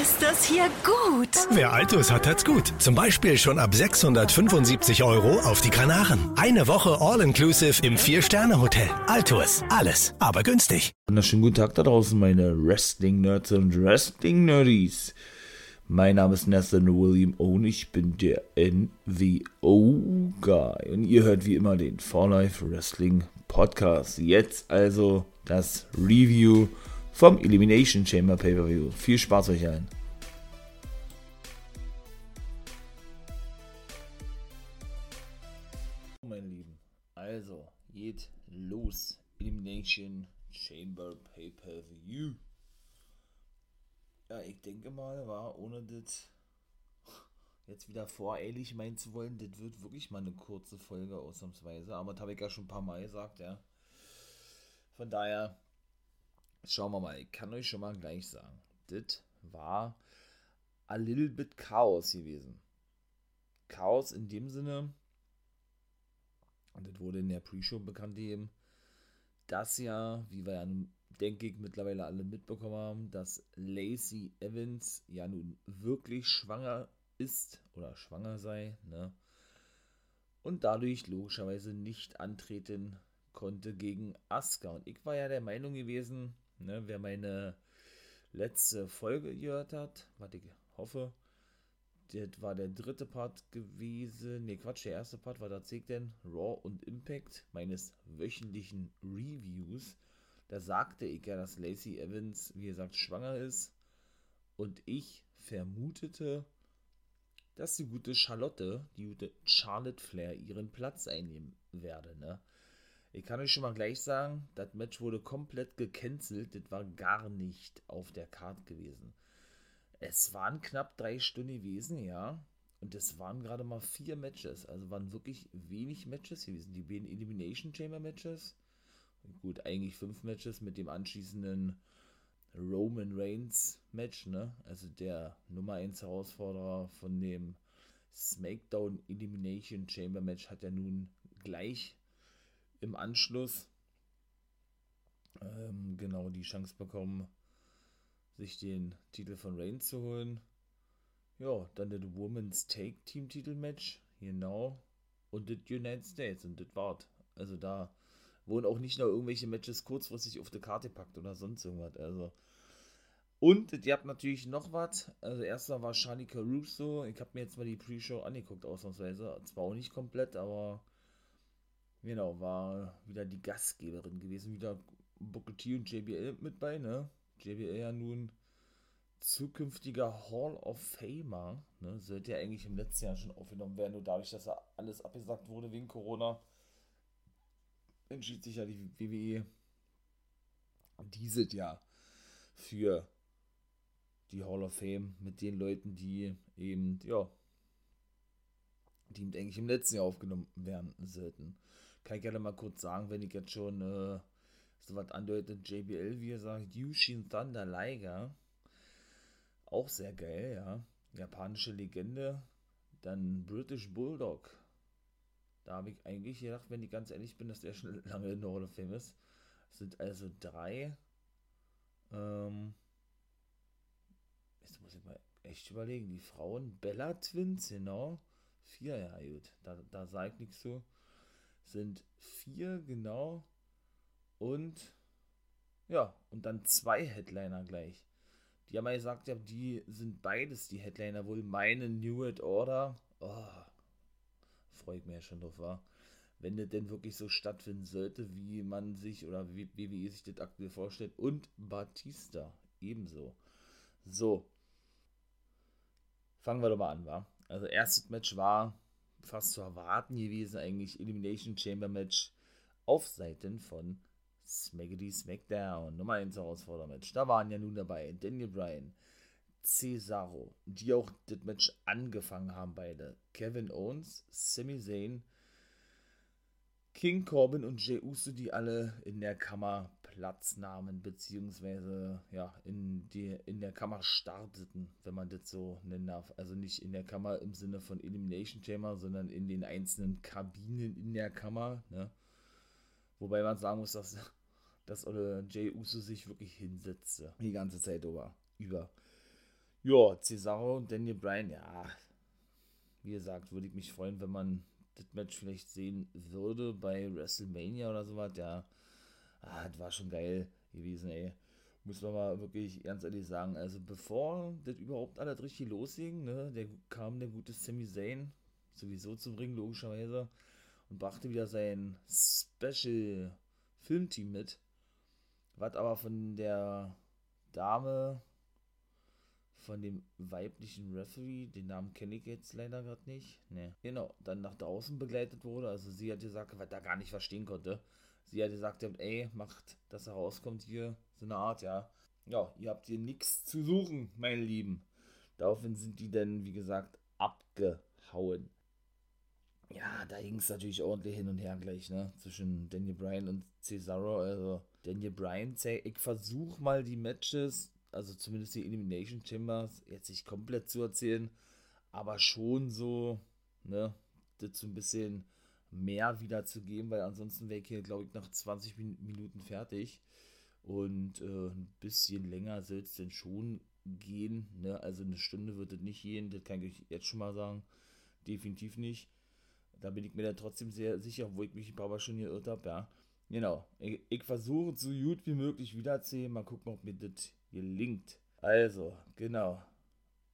Ist das hier gut? Wer Altus hat, hat's gut. Zum Beispiel schon ab 675 Euro auf die Kanaren. Eine Woche All-Inclusive im Vier-Sterne-Hotel. Altus. Alles, aber günstig. Wunderschönen guten Tag da draußen, meine Wrestling-Nerds und Wrestling-Nerdies. Mein Name ist Nathan William und ich bin der NWO-Guy. Und ihr hört wie immer den For Life Wrestling Podcast. Jetzt also das Review vom Elimination Chamber Pay-Per-View. Viel Spaß euch allen. Meine Lieben, also geht los. Elimination Chamber Pay-Per-View. Ja, ich denke mal, war ohne das jetzt wieder voreilig meinen zu wollen, das wird wirklich mal eine kurze Folge ausnahmsweise. Aber das habe ich ja schon ein paar Mal gesagt, ja. Von daher Schauen wir mal, ich kann euch schon mal gleich sagen, das war a little bit Chaos gewesen. Chaos in dem Sinne, und das wurde in der Pre-Show bekannt gegeben, dass ja, wie wir ja nun, denke ich, mittlerweile alle mitbekommen haben, dass Lacey Evans ja nun wirklich schwanger ist oder schwanger sei, ne? Und dadurch logischerweise nicht antreten konnte gegen Asuka. Und ich war ja der Meinung gewesen, Ne, wer meine letzte Folge gehört hat, was ich hoffe, das war der dritte Part gewesen. Ne, Quatsch, der erste Part war zeigt denn Raw und Impact meines wöchentlichen Reviews. Da sagte ich ja, dass Lacey Evans, wie gesagt, schwanger ist. Und ich vermutete, dass die gute Charlotte, die gute Charlotte Flair, ihren Platz einnehmen werde. Ne? Ich kann euch schon mal gleich sagen, das Match wurde komplett gecancelt. Das war gar nicht auf der Karte gewesen. Es waren knapp drei Stunden gewesen, ja. Und es waren gerade mal vier Matches. Also waren wirklich wenig Matches gewesen. Die beiden Elimination Chamber Matches. Gut, eigentlich fünf Matches mit dem anschließenden Roman Reigns Match, ne? Also der Nummer 1 Herausforderer von dem SmackDown Elimination Chamber Match hat ja nun gleich im Anschluss ähm, genau die Chance bekommen, sich den Titel von Reigns zu holen. Ja, dann das Women's Take Team Titel Match, genau. Und das United States und das war's. Also da wurden auch nicht nur irgendwelche Matches kurzfristig auf die Karte packt oder sonst irgendwas. Also. Und ihr habt natürlich noch was. Also erstmal war Shani Caruso. Ich habe mir jetzt mal die Pre-Show angeguckt, ausnahmsweise. Zwar auch nicht komplett, aber Genau, war wieder die Gastgeberin gewesen. Wieder Booker T und JBL mit bei, ne? JBL ja nun zukünftiger Hall of Famer, ne? Sollte ja eigentlich im letzten Jahr schon aufgenommen werden, nur dadurch, dass er alles abgesagt wurde wegen Corona, entschied sich ja die WWE dieses Jahr für die Hall of Fame mit den Leuten, die eben, ja, die eigentlich im letzten Jahr aufgenommen werden sollten kann ich gerne mal kurz sagen, wenn ich jetzt schon äh, so was andeutet, JBL, wie er sagt, Yushin Thunder Liger. Auch sehr geil, ja. Japanische Legende. Dann British Bulldog. Da habe ich eigentlich gedacht, wenn ich ganz ehrlich bin, dass der schon lange in der Hall of Fame ist. Sind also drei. Ähm, jetzt muss ich mal echt überlegen. Die Frauen Bella Twins, genau. Vier, ja gut. Da, da sage ich nichts zu sind vier, genau. Und ja, und dann zwei Headliner gleich. Die haben ja gesagt, ja, die sind beides die Headliner, wohl meine New World Order. Oh, freue ich mich ja schon drauf, war. Wenn das denn wirklich so stattfinden sollte, wie man sich oder wie WWE sich das aktuell vorstellt. Und Batista ebenso. So. Fangen wir doch mal an, wa? Also, erstes Match war fast zu erwarten gewesen, eigentlich Elimination Chamber Match auf Seiten von Smackety Smackdown. Nummer 1 Herausfordermatch. Da waren ja nun dabei Daniel Bryan, Cesaro, die auch das Match angefangen haben, beide. Kevin Owens, Sami Zayn, King Corbin und Jey Uso, die alle in der Kammer Platz nahmen, beziehungsweise ja, in, die, in der Kammer starteten, wenn man das so nennen darf. Also nicht in der Kammer im Sinne von Elimination Chamber, sondern in den einzelnen Kabinen in der Kammer. Ne? Wobei man sagen muss, dass, dass Jay Uso sich wirklich hinsetzte. Die ganze Zeit über. über. Ja, Cesaro und Daniel Bryan, ja, wie gesagt, würde ich mich freuen, wenn man das Match vielleicht sehen würde bei WrestleMania oder sowas. Ja, ah, das war schon geil gewesen, ey. Muss man mal wirklich ganz ehrlich sagen. Also, bevor das überhaupt alles richtig losging, ne, der kam der gute Sami Zayn sowieso zum Ring, logischerweise, und brachte wieder sein Special Filmteam mit. Was aber von der Dame von dem weiblichen Referee, den Namen kenne ich jetzt leider gerade nicht. Ne, genau, dann nach draußen begleitet wurde. Also sie hat gesagt, was er gar nicht verstehen konnte. Sie hat gesagt, ey, macht, dass er rauskommt hier, so eine Art, ja. Ja, ihr habt hier nichts zu suchen, meine Lieben. Daraufhin sind die dann, wie gesagt, abgehauen. Ja, da ging es natürlich ordentlich hin und her gleich, ne? Zwischen Daniel Bryan und Cesaro. Also, Daniel Bryan, ich versuche mal die Matches also zumindest die Elimination Chambers, jetzt nicht komplett zu erzählen, aber schon so, ne, das so ein bisschen mehr wiederzugeben, weil ansonsten wäre ich hier, glaube ich, nach 20 Minuten fertig. Und äh, ein bisschen länger soll es denn schon gehen. Ne? Also eine Stunde wird es nicht gehen, das kann ich jetzt schon mal sagen. Definitiv nicht. Da bin ich mir dann trotzdem sehr sicher, obwohl ich mich ein paar Mal schon geirrt habe, ja. Genau. Ich, ich versuche so gut wie möglich wiederzusehen. Mal gucken, ob mir das gelingt. Also, genau.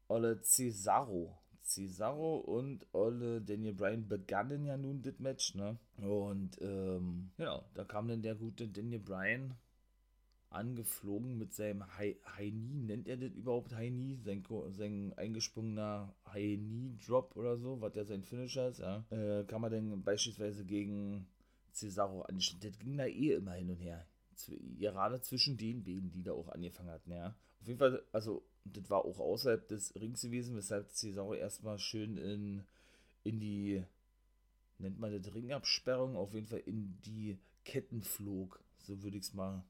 Olle Cesaro. Cesaro und Olle Daniel Bryan begannen ja nun das Match, ne? Und, ähm, genau, da kam dann der gute Daniel Bryan angeflogen mit seinem High-Knee, nennt er das überhaupt High-Knee? Sein, sein eingesprungener High-Knee-Drop oder so, was ja sein Finisher ist, ja. Äh, kann man dann beispielsweise gegen Cesaro anstellen. Das ging da eh immer hin und her gerade zwischen den beiden, die da auch angefangen hatten, ja. Auf jeden Fall, also, das war auch außerhalb des Rings gewesen, weshalb Cesaro erstmal schön in, in die, nennt man das Ringabsperrung, auf jeden Fall in die Ketten flog. So würde ich es mal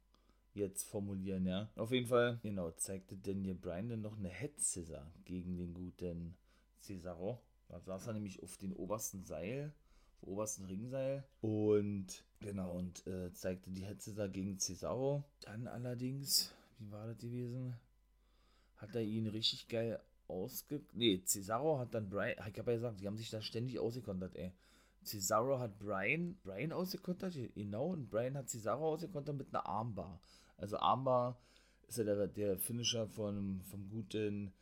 jetzt formulieren, ja. Auf jeden Fall, genau, zeigte Daniel Bryan dann noch eine Head Scissor gegen den guten Cesaro. Da saß er nämlich auf den obersten Seil obersten Ringseil. Und genau, und äh, zeigte die Hetze da gegen Cesaro. Dann allerdings, wie war das gewesen? Hat er ihn richtig geil ausge... Nee, Cesaro hat dann Brian... Ich habe ja gesagt, die haben sich da ständig ausgekontert, ey. Cesaro hat Brian, Brian ausgekontert, genau, und Brian hat Cesaro ausgekontert mit einer Armbar. Also Armbar ist ja der, der Finisher von, vom guten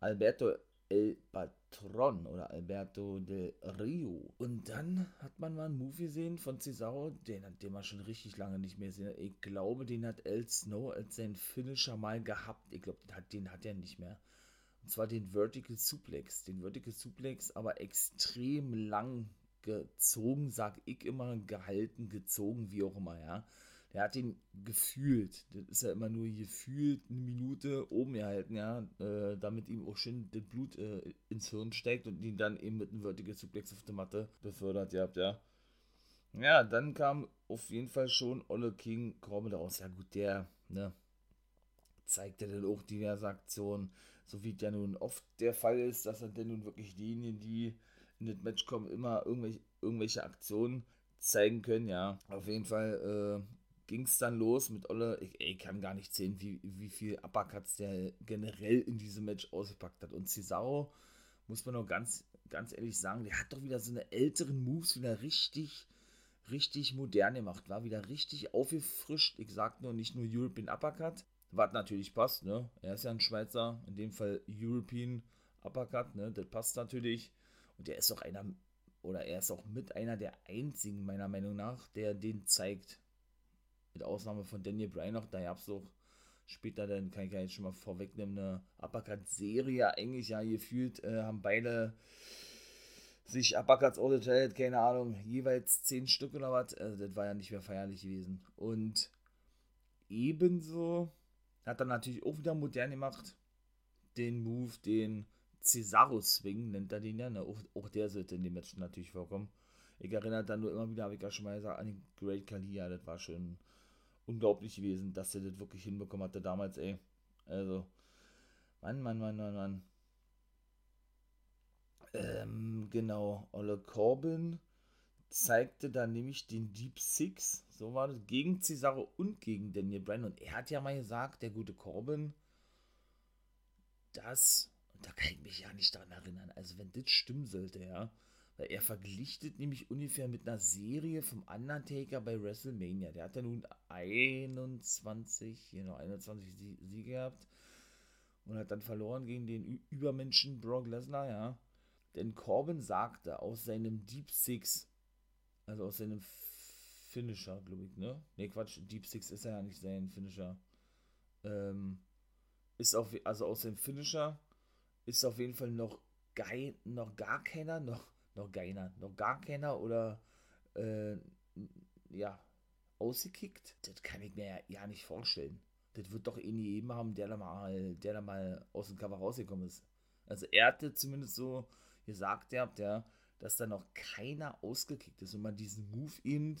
Alberto El Patron oder Alberto del Rio. Und dann hat man mal einen Move gesehen von Cesaro, den, den man schon richtig lange nicht mehr sehen. Ich glaube, den hat El Snow als sein Finisher mal gehabt. Ich glaube, den hat, den hat er nicht mehr. Und zwar den Vertical Suplex. Den Vertical Suplex, aber extrem lang gezogen, sag ich immer, gehalten, gezogen, wie auch immer, ja der hat ihn gefühlt, das ist ja immer nur gefühlt eine Minute oben gehalten, ja, äh, damit ihm auch schön das Blut äh, ins Hirn steigt und ihn dann eben mit einem Vertical Suplex auf der Matte befördert, ihr habt, ja. Ja, dann kam auf jeden Fall schon Olle King Corbin raus. Ja gut, der, ne, zeigte dann auch diverse Aktionen, so wie ja nun oft der Fall ist, dass er denn nun wirklich diejenigen, die in das Match kommen, immer irgendwelche, irgendwelche Aktionen zeigen können, ja. Auf jeden Fall äh, ging es dann los mit Olle. Ich, ich, kann gar nicht sehen, wie, wie viel Uppercuts der generell in diesem Match ausgepackt hat. Und Cesaro, muss man noch ganz, ganz ehrlich sagen, der hat doch wieder so eine älteren Moves wieder richtig, richtig modern gemacht. War wieder richtig aufgefrischt. Ich sag nur, nicht nur European Uppercut, was natürlich passt, ne? Er ist ja ein Schweizer, in dem Fall European Uppercut, ne? Das passt natürlich. Und der ist auch einer, oder er ist auch mit einer der einzigen, meiner Meinung nach, der den zeigt mit Ausnahme von Daniel Bryan noch, da gab es auch später, dann kann ich ja jetzt schon mal vorwegnehmen, eine Uppercut-Serie eigentlich ja gefühlt, äh, haben beide sich Uppercuts all keine Ahnung, jeweils zehn Stück oder was, also das war ja nicht mehr feierlich gewesen. Und ebenso hat er natürlich auch wieder modern gemacht, den Move, den Cesaro Swing nennt er den ja, ne? auch, auch der sollte in dem Match natürlich vorkommen. Ich erinnere dann nur immer wieder, habe ich ja schon mal gesagt, an den Great Kalia, das war schon unglaublich gewesen, dass er das wirklich hinbekommen hatte damals, ey. Also, Mann, Mann, Mann, Mann, Mann. Ähm, genau, Olle Corbin zeigte dann nämlich den Deep Six, so war das, gegen Cesaro und gegen Daniel Bryan. Und er hat ja mal gesagt, der gute Corbin, das, und da kann ich mich ja nicht daran erinnern, also wenn das stimmen sollte, ja, er verglichtet nämlich ungefähr mit einer Serie vom Undertaker bei WrestleMania. Der hat ja nun 21, genau, 21 Siege gehabt und hat dann verloren gegen den Übermenschen Brock Lesnar, ja. Denn Corbin sagte aus seinem Deep Six, also aus seinem Finisher, glaube ich, ne? Ne, Quatsch, Deep Six ist ja nicht sein Finisher. Ähm, ist auf, also aus dem Finisher ist auf jeden Fall noch, geil, noch gar keiner, noch, noch keiner, noch gar keiner oder äh, ja, ausgekickt. Das kann ich mir ja nicht vorstellen. Das wird doch eh nie jedem haben, der da mal, der da mal aus dem Cover rausgekommen ist. Also er hatte zumindest so gesagt, ja, der, dass da noch keiner ausgekickt ist und man diesen Move eben,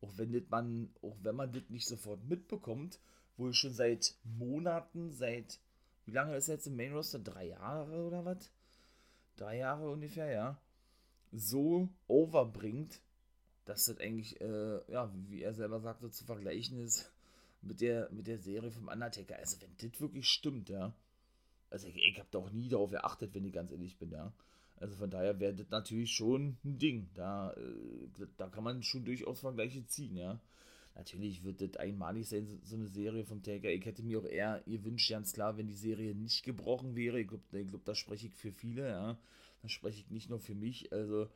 auch wenn das man, auch wenn man das nicht sofort mitbekommt, wohl schon seit Monaten, seit wie lange ist er jetzt im Main Roster? Drei Jahre oder was? Drei Jahre ungefähr, ja so overbringt, dass das eigentlich, äh, ja, wie er selber sagte, zu vergleichen ist mit der, mit der Serie vom Undertaker. Also, wenn das wirklich stimmt, ja. Also, ich, ich habe da auch nie darauf geachtet, wenn ich ganz ehrlich bin, ja. Also, von daher wäre das natürlich schon ein Ding. Da, äh, da kann man schon durchaus Vergleiche ziehen, ja. Natürlich wird das einmalig sein, so eine Serie vom Taker. Ich hätte mir auch eher gewünscht, ganz klar, wenn die Serie nicht gebrochen wäre. Ich glaube, glaub, da spreche ich für viele, ja. Da spreche ich nicht nur für mich. Also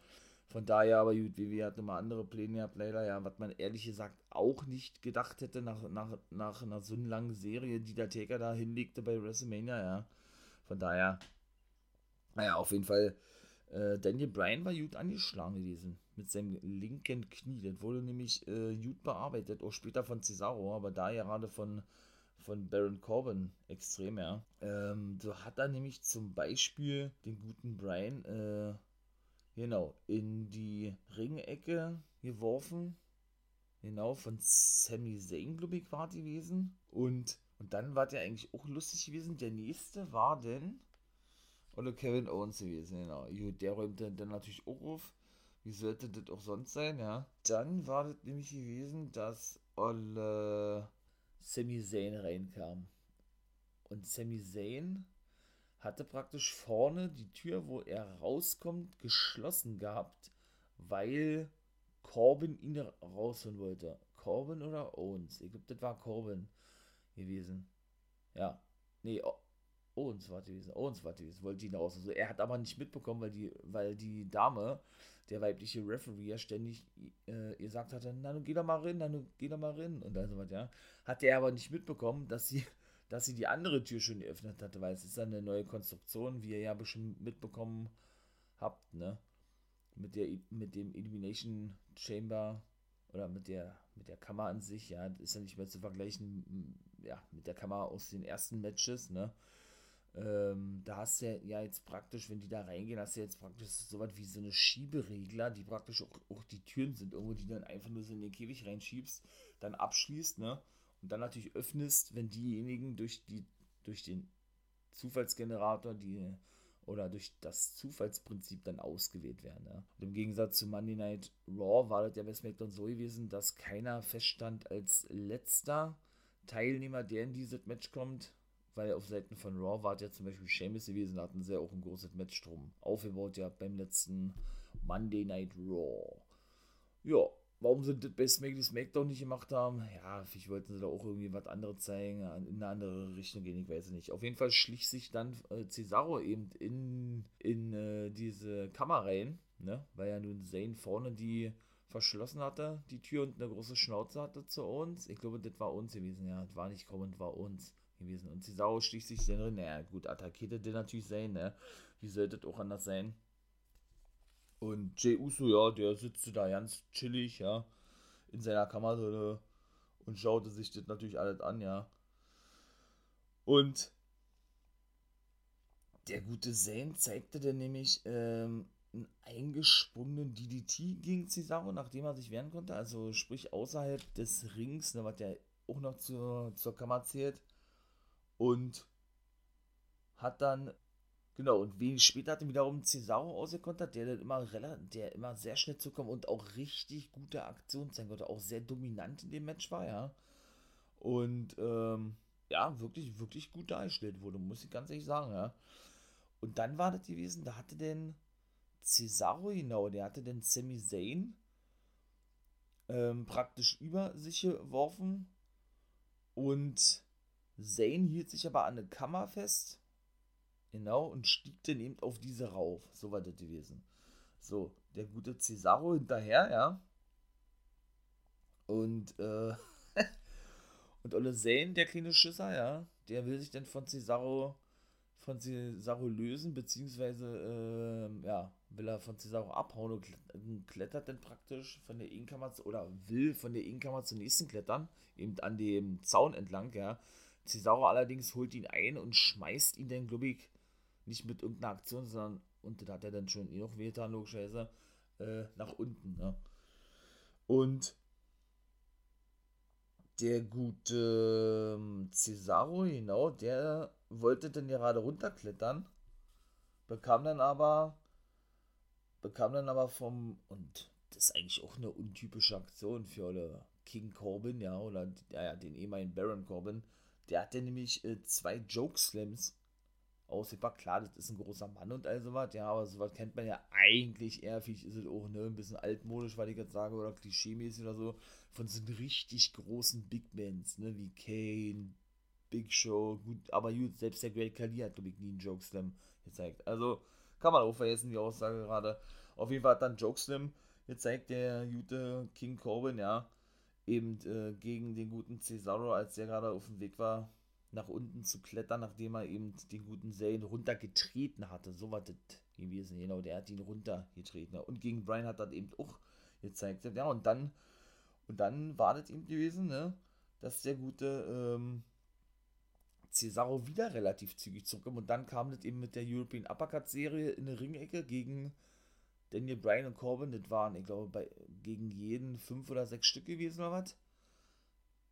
von daher, aber gut, WWE hat nochmal andere Pläne gehabt, leider, ja, was man ehrlich gesagt auch nicht gedacht hätte nach, nach, nach einer so langen Serie, die der Taker da hinlegte bei WrestleMania, ja. Von daher, naja, auf jeden Fall, äh, Daniel Bryan war gut angeschlagen gewesen mit seinem linken Knie. Das wurde nämlich äh, gut bearbeitet, auch später von Cesaro, aber da gerade von von Baron Corbin extrem, ja. Ähm, so hat er nämlich zum Beispiel den guten Brian, äh, genau, in die Ringecke geworfen. Genau, von Sami Zayn, glaube ich, war die gewesen. Und, und dann war der eigentlich auch lustig gewesen. Der nächste war denn, oder Kevin Owens gewesen, genau. Der räumte dann natürlich auch auf. Wie sollte das auch sonst sein, ja? Dann war das nämlich gewesen, dass Olle Sami Zayn reinkam. Und Sami Zayn hatte praktisch vorne die Tür, wo er rauskommt, geschlossen gehabt, weil Corbin ihn rausholen wollte. Corbin oder Owens? Ich glaube, das war Corbin gewesen. Ja. Nee, Owens war gewesen. Owens war gewesen. Wollte ihn raus. Also er hat aber nicht mitbekommen, weil die, weil die Dame der weibliche Referee ja ständig äh, gesagt hatte, na nun geh doch mal rein, na geh doch mal rein und dann so was, ja. Hat er aber nicht mitbekommen, dass sie, dass sie die andere Tür schon geöffnet hatte, weil es ist eine neue Konstruktion, wie ihr ja bestimmt mitbekommen habt, ne? Mit der mit dem Elimination Chamber oder mit der mit der Kammer an sich, ja, ist ja nicht mehr zu vergleichen, ja, mit der Kammer aus den ersten Matches, ne? Ähm, da hast du ja jetzt praktisch, wenn die da reingehen, hast du jetzt praktisch so was wie so eine Schieberegler, die praktisch auch, auch die Türen sind, irgendwo, die dann einfach nur so in den Käfig reinschiebst, dann abschließt, ne? Und dann natürlich öffnest, wenn diejenigen durch die, durch den Zufallsgenerator, die oder durch das Zufallsprinzip dann ausgewählt werden. Und im Gegensatz zu Monday Night Raw war das ja bei SmackDown so gewesen, dass keiner feststand als letzter Teilnehmer, der in dieses Match kommt, weil auf Seiten von Raw war ja zum Beispiel Sheamus gewesen, da hatten sie ja auch ein großes Match drum aufgebaut, ja, beim letzten Monday Night Raw. Ja, warum sie das bei Smack SmackDown nicht gemacht haben, ja, vielleicht wollten sie da auch irgendwie was anderes zeigen, in eine andere Richtung gehen, ich weiß nicht. Auf jeden Fall schlich sich dann äh, Cesaro eben in, in äh, diese Kammer rein, ne, weil ja nun Zane vorne die verschlossen hatte, die Tür und eine große Schnauze hatte zu uns. Ich glaube, das war uns gewesen, ja, das war nicht kommend, war uns gewesen. Und Cesaro sticht sich dann drin, naja, gut, attackierte der natürlich sein, ne? Wie sollte das auch anders sein? Und Jey Uso, ja, der sitzt da ganz chillig, ja, in seiner Kammer und schaute sich das natürlich alles an, ja. Und der gute Zane zeigte dann nämlich ähm, einen eingesprungenen DDT gegen Cesaro, nachdem er sich wehren konnte. Also sprich außerhalb des Rings, ne, was der auch noch zur, zur Kammer zählt und hat dann, genau, und wenig später hat er wiederum Cesaro ausgekontert, der dann immer der immer sehr schnell zukommt und auch richtig gute Aktionen zeigen konnte, auch sehr dominant in dem Match war, ja. Und, ähm, ja, wirklich, wirklich gut dargestellt wurde, muss ich ganz ehrlich sagen, ja. Und dann war das gewesen, da hatte denn Cesaro, genau, der hatte den Sami Zayn ähm, praktisch über sich geworfen und Zayn hielt sich aber an eine Kammer fest, genau, und stieg dann eben auf diese rauf, so war das gewesen. So, der gute Cesaro hinterher, ja, und, äh, und Olle Zane, der kleine Schisser, ja, der will sich dann von Cesaro, von Cesaro lösen, beziehungsweise, äh, ja, will er von Cesaro abhauen und klettert dann praktisch von der Innenkammer, oder will von der Innenkammer zur nächsten klettern, eben an dem Zaun entlang, ja. Cesaro allerdings holt ihn ein und schmeißt ihn dann, glaube ich, nicht mit irgendeiner Aktion, sondern, und das hat er dann schon eh noch wehgetan, logischerweise, äh, nach unten, ne. Und der gute ähm, Cesaro, genau, der wollte dann gerade runterklettern, bekam dann aber, bekam dann aber vom, und das ist eigentlich auch eine untypische Aktion für King Corbin, ja, oder ja, den ehemaligen Baron Corbin, der hatte nämlich äh, zwei Joke Slams ausgepackt. Klar, das ist ein großer Mann und all sowas, ja, aber sowas kennt man ja eigentlich eher, vielleicht ist es auch ne, ein bisschen altmodisch, weil ich jetzt sage, oder klischeemäßig oder so, von so richtig großen Big Mans, ne, wie Kane, Big Show, gut, aber gut, selbst der Great Khali hat, glaube ich, nie einen Jokeslam gezeigt. Also, kann man auch vergessen, die Aussage gerade. Auf jeden Fall hat dann Jokeslam gezeigt, der gute King Corbin, ja, eben äh, gegen den guten Cesaro, als der gerade auf dem Weg war, nach unten zu klettern, nachdem er eben den guten Zane runtergetreten hatte. So war das gewesen, genau, der hat ihn runtergetreten. Und gegen Brian hat er eben auch gezeigt. Ja, und dann, und dann war das eben gewesen, ne, dass der gute ähm, Cesaro wieder relativ zügig zurückkam. Und dann kam das eben mit der European Uppercut Serie in der Ringecke gegen Daniel Bryan und Corbin. Das waren, ich glaube, bei, gegen jeden fünf oder sechs Stück gewesen oder was.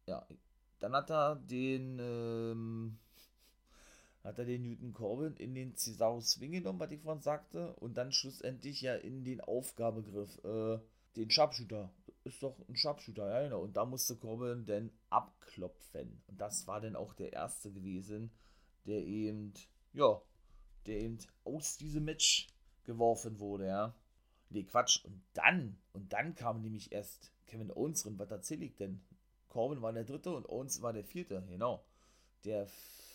Ja, dann hat er den, ähm, hat er den Newton Corbin in den Cesaro Swing genommen, was ich vorhin sagte, und dann schlussendlich ja in den Aufgabegriff, äh, den Sharpshooter. Ist doch ein Sharpshooter, ja genau. Und da musste Corbin dann abklopfen. Und das war dann auch der erste gewesen, der eben, ja, der eben aus diesem Match geworfen wurde, ja. Nee, Quatsch. Und dann, und dann kam nämlich erst Kevin Owens drin. Was erzähle ich denn? Corbin war der dritte und Owens war der vierte, genau. Der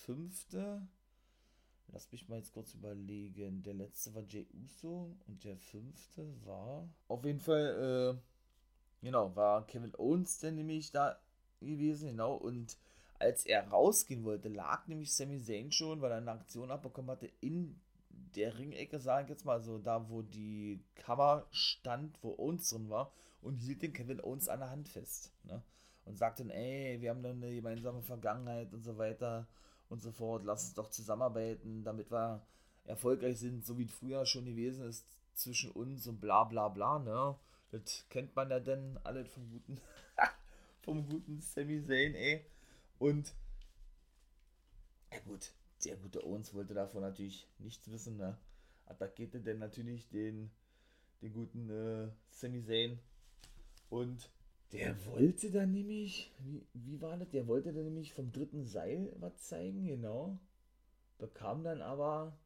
fünfte, lass mich mal jetzt kurz überlegen. Der letzte war Jay Uso und der fünfte war auf jeden Fall, äh, genau, war Kevin Owens denn nämlich da gewesen, genau. Und als er rausgehen wollte, lag nämlich Sami Zayn schon, weil er eine Aktion abbekommen hatte, in der Ringecke, sage ich jetzt mal, so da, wo die Kammer stand, wo Owens drin war, und hielt den Kevin Owens an der Hand fest. Ne? und sagt dann, ey, wir haben dann eine gemeinsame Vergangenheit und so weiter und so fort, lass uns doch zusammenarbeiten, damit wir erfolgreich sind, so wie es früher schon gewesen ist zwischen uns und bla bla bla, ne? Das kennt man ja dann alles vom guten, vom guten Sami Zayn, ey. Und, ja gut, der gute Owens wollte davon natürlich nichts wissen, ne? Attackierte denn natürlich den, den guten äh, Sami Zayn und der wollte dann nämlich, wie, wie war das? Der wollte dann nämlich vom dritten Seil was zeigen, genau. Bekam dann aber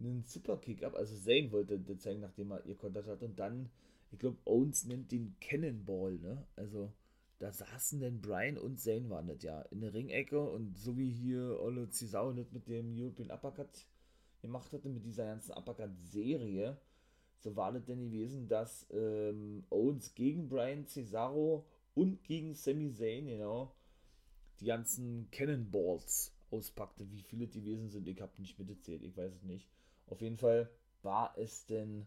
einen Superkick ab. Also Zane wollte das zeigen, nachdem er ihr Kontakt hat. Und dann, ich glaube, Owens nennt den Cannonball, ne? Also da saßen denn Brian und Zane waren das ja in der Ringecke und so wie hier Olle Cesaro nicht mit dem European Uppercut gemacht hatte, mit dieser ganzen Uppercut-Serie, so war das denn gewesen, dass ähm, Owens gegen Brian Cesaro und gegen Sami Zayn, genau, die ganzen Cannonballs auspackte. Wie viele die gewesen sind, ich habe nicht mitgezählt, ich weiß es nicht. Auf jeden Fall war es denn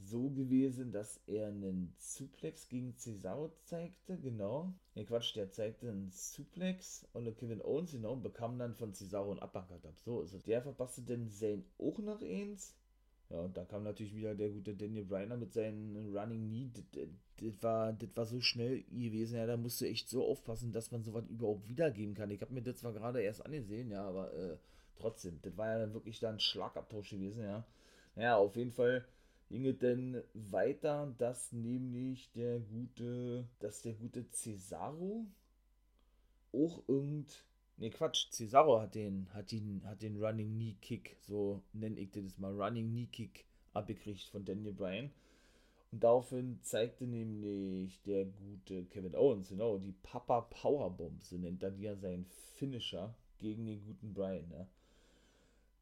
so gewesen, dass er einen Suplex gegen Cesaro zeigte, genau. Ne, Quatsch, der zeigte einen Suplex und Kevin Owens, genau, bekam dann von Cesaro einen Uppercut ab. So, also der verpasste denn Zayn auch noch eins. Ja, und da kam natürlich wieder der gute Daniel Bryan mit seinen Running Knee. Das, war, das war so schnell gewesen, ja, da musst du echt so aufpassen, dass man sowas überhaupt wiedergeben kann. Ich habe mir das zwar gerade erst angesehen, ja, aber äh, trotzdem, das war ja dann wirklich dann Schlagabtausch gewesen, ja. Ja, auf jeden Fall ging es dann weiter, dass nämlich der gute, dass der gute Cesaro auch irgend Ne, Quatsch, Cesaro hat den, hat den, hat den Running Knee Kick, so nenne ich das mal, Running Knee Kick abgekriegt von Daniel Bryan. Und daraufhin zeigte nämlich der gute Kevin Owens, genau, die Papa Powerbomb, so nennt er die ja seinen Finisher gegen den guten Bryan. Ne?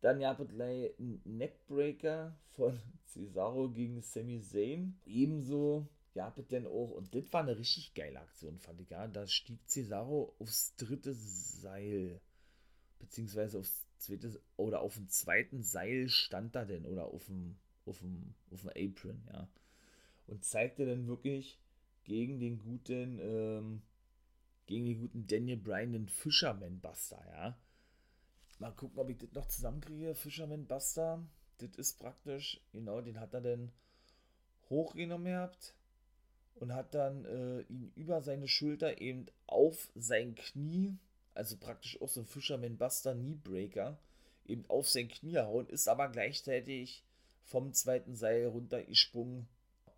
Dann gab es einen Neckbreaker von Cesaro gegen Sami Zayn. Ebenso gab es denn auch, und das war eine richtig geile Aktion, fand ich ja, da stieg Cesaro aufs dritte Seil, beziehungsweise aufs zweite, oder auf dem zweiten Seil stand er denn, oder auf dem, auf dem, auf dem Apron, ja. Und zeigte dann wirklich gegen den guten, ähm, gegen den guten Daniel Bryan den Fisherman Buster, ja. Mal gucken, ob ich das noch zusammenkriege. Fisherman Buster. Das ist praktisch, genau, den hat er dann hochgenommen gehabt und hat dann äh, ihn über seine Schulter eben auf sein Knie, also praktisch auch so ein Fisherman Buster Kneebreaker, eben auf sein Knie hauen, ist aber gleichzeitig vom zweiten Seil runtergesprungen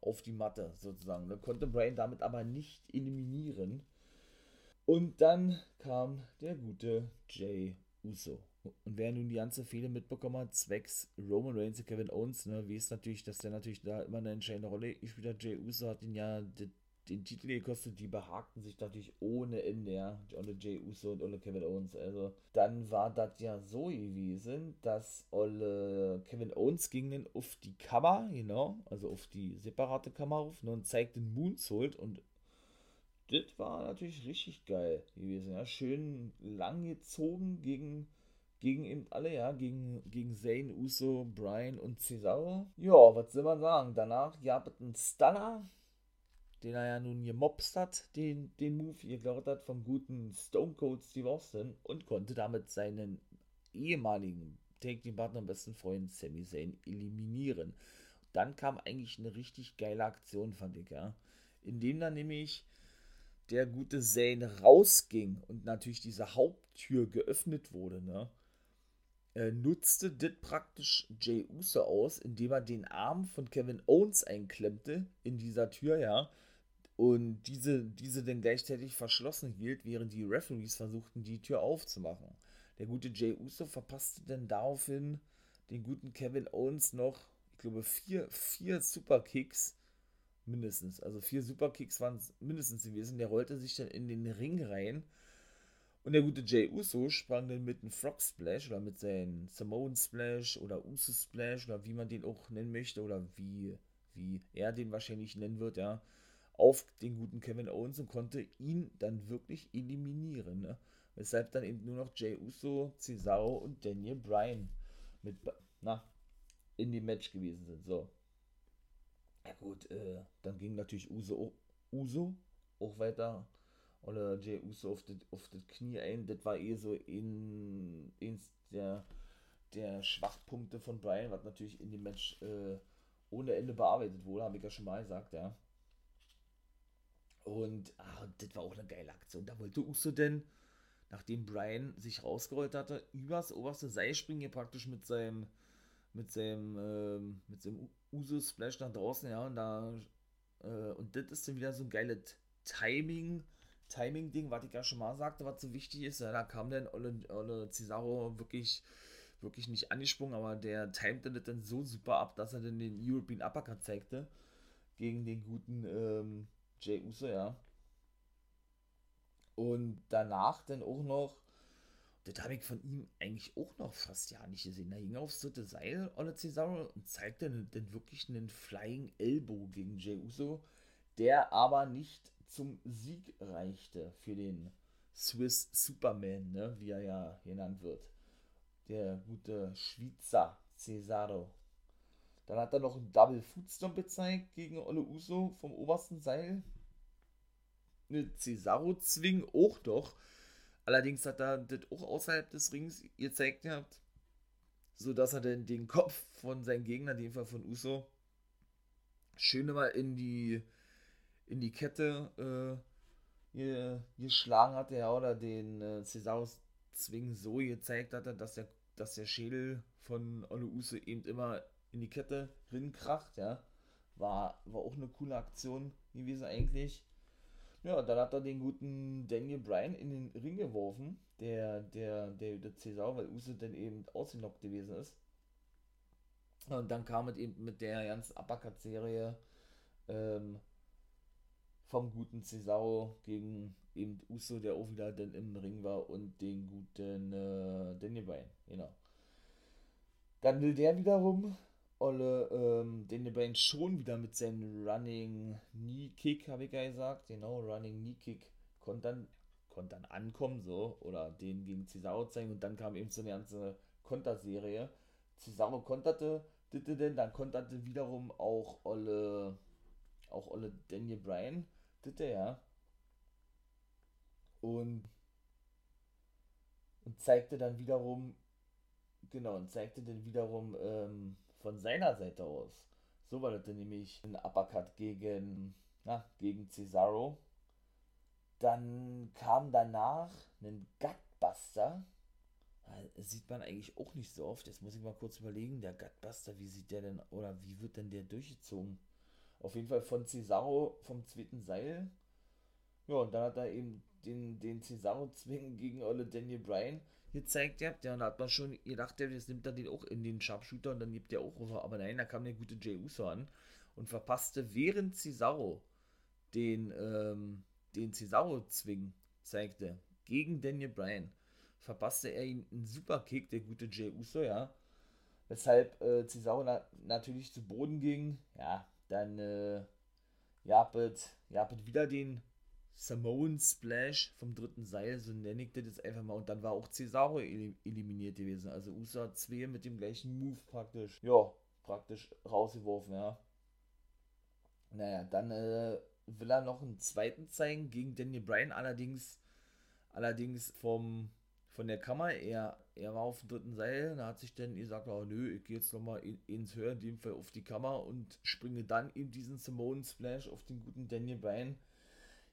auf die Matte sozusagen. Da konnte Brian damit aber nicht eliminieren. Und dann kam der gute Jay Uso. Und wer nun die ganze Fehler mitbekommen hat, zwecks Roman Reigns und Kevin Owens, ne, weiß natürlich, dass der natürlich da immer eine entscheidende Rolle gespielt hat. Jay Uso hat ihn ja den, den Titel gekostet, die behagten sich natürlich ohne Ende, ja. Olle Jay Uso und Olle Kevin Owens. Also, dann war das ja so gewesen, dass Olle Kevin Owens ging dann auf die Kammer, genau, also auf die separate Kammer auf ne, und zeigte den Moonsault und das war natürlich richtig geil gewesen, ja. Schön lang gezogen gegen gegen eben alle, ja, gegen, gegen Zane, Uso, Brian und Cesaro. Ja, was soll man sagen? Danach gab es einen Stunner, den er ja nun gemobst hat, den, den Move geklaut hat vom guten Stone Cold Steve Austin und konnte damit seinen ehemaligen Take Team Partner und besten Freund Sami Zayn eliminieren. Dann kam eigentlich eine richtig geile Aktion, fand ich, ja. Indem dann nämlich der gute Zane rausging und natürlich diese Haupttür geöffnet wurde, ne? Äh, nutzte das praktisch Jay Uso aus, indem er den Arm von Kevin Owens einklemmte in dieser Tür, ja, und diese, diese dann gleichzeitig verschlossen hielt, während die Referees versuchten, die Tür aufzumachen. Der gute Jay Uso verpasste dann daraufhin den guten Kevin Owens noch, ich glaube, vier, vier Superkicks mindestens. Also vier Superkicks waren es mindestens gewesen. Der rollte sich dann in den Ring rein und der gute Jay Uso sprang dann mit einem Frog Splash oder mit seinem Samoan Splash oder Uso Splash oder wie man den auch nennen möchte oder wie, wie er den wahrscheinlich nennen wird, ja, auf den guten Kevin Owens und konnte ihn dann wirklich eliminieren. Ne? Weshalb dann eben nur noch Jay Uso, Cesaro und Daniel Bryan mit, na, in dem Match gewesen sind. So. Ja gut, äh, dann ging natürlich Uso, Uso auch weiter oder Jay Uso auf das, auf das Knie ein. Das war eh so in, eins der, der Schwachpunkte von Brian, was natürlich in dem Match äh, ohne Ende bearbeitet wurde, habe ich ja schon mal gesagt, ja. Und ach, das war auch eine geile Aktion. Da wollte Uso denn, nachdem Brian sich rausgerollt hatte, übers oberste Seil springen, hier praktisch mit seinem mit seinem ähm, mit seinem Uso Splash nach draußen, ja, und da äh, und das ist dann wieder so ein geiles Timing Timing-Ding, was ich ja schon mal sagte, was so wichtig ist. Ja, da kam dann Olle, Olle Cesaro wirklich, wirklich nicht angesprungen, aber der timte das dann so super ab, dass er dann den European Uppercut zeigte gegen den guten ähm, Jay Uso, ja. Und danach dann auch noch, das habe ich von ihm eigentlich auch noch fast ja nicht gesehen. Da hing aufs dritte Seil Olle Cesaro und zeigte dann, dann wirklich einen Flying Elbow gegen Jay Uso, der aber nicht zum Sieg reichte für den Swiss Superman, ne, wie er ja genannt wird. Der gute Schweizer Cesaro. Dann hat er noch einen Double Footstomp gezeigt gegen Olle Uso vom obersten Seil. Eine Cesaro-Zwing auch doch. Allerdings hat er das auch außerhalb des Rings gezeigt gehabt. Sodass er dann den Kopf von seinem Gegner, in dem Fall von Uso, schön mal in die in die Kette äh, geschlagen hatte, ja, oder den äh, Cesaros Zwing so gezeigt hatte, dass der, dass der Schädel von Olle Use eben immer in die Kette rinkracht, ja. War, war auch eine coole Aktion gewesen eigentlich. Ja, dann hat er den guten Daniel Bryan in den Ring geworfen, der, der, der, der Cesaro, weil Uso dann eben ausgenockt gewesen ist. Und dann kam es eben mit der ganzen Uppercut-Serie ähm, vom guten Cesaro gegen eben Uso, der auch wieder dann im Ring war und den guten äh, Daniel Bryan, genau. Dann will der wiederum Olle ähm, Daniel Bryan schon wieder mit seinem Running Knee Kick, habe ich ja gesagt, genau, Running Knee Kick konnte dann, konnte dann ankommen, so, oder den gegen Cesaro zeigen und dann kam eben so eine ganze Konterserie. Cesaro konterte, dann konterte wiederum auch Olle, auch Olle Daniel Bryan, ja. Und, und zeigte dann wiederum, genau, und zeigte dann wiederum, ähm, von seiner Seite aus. So war das dann nämlich ein Uppercut gegen, na, gegen Cesaro. Dann kam danach ein Gutbuster. Das sieht man eigentlich auch nicht so oft. Jetzt muss ich mal kurz überlegen. Der Gutbuster, wie sieht der denn, oder wie wird denn der durchgezogen? Auf jeden Fall von Cesaro vom zweiten Seil. Ja, und dann hat er eben den, den Cesaro-Zwingen gegen Olle Daniel Bryan gezeigt ja, und da hat man schon gedacht, jetzt nimmt er den auch in den Sharpshooter und dann gibt der auch rüber. Aber nein, da kam der gute Jay Uso an und verpasste während Cesaro den, ähm, den Cesaro-Zwing zeigte gegen Daniel Bryan, verpasste er ihm einen Superkick, der gute Jay Uso, ja. Weshalb äh, Cesaro na natürlich zu Boden ging. Ja, dann äh, Japet, Japet wieder den Samoan Splash vom dritten Seil, so nenne ich das jetzt einfach mal. Und dann war auch Cesaro eliminiert gewesen. Also USA 2 mit dem gleichen Move praktisch, ja, praktisch rausgeworfen, ja. Naja, dann äh, will er noch einen zweiten zeigen gegen Daniel Bryan, allerdings, allerdings vom, von der Kammer. Er, er war auf dem dritten Seil, da hat sich dann gesagt, oh nö, ich gehe jetzt nochmal in, ins Höher, in dem Fall auf die Kammer und springe dann in diesen Samoan Splash auf den guten Daniel Bryan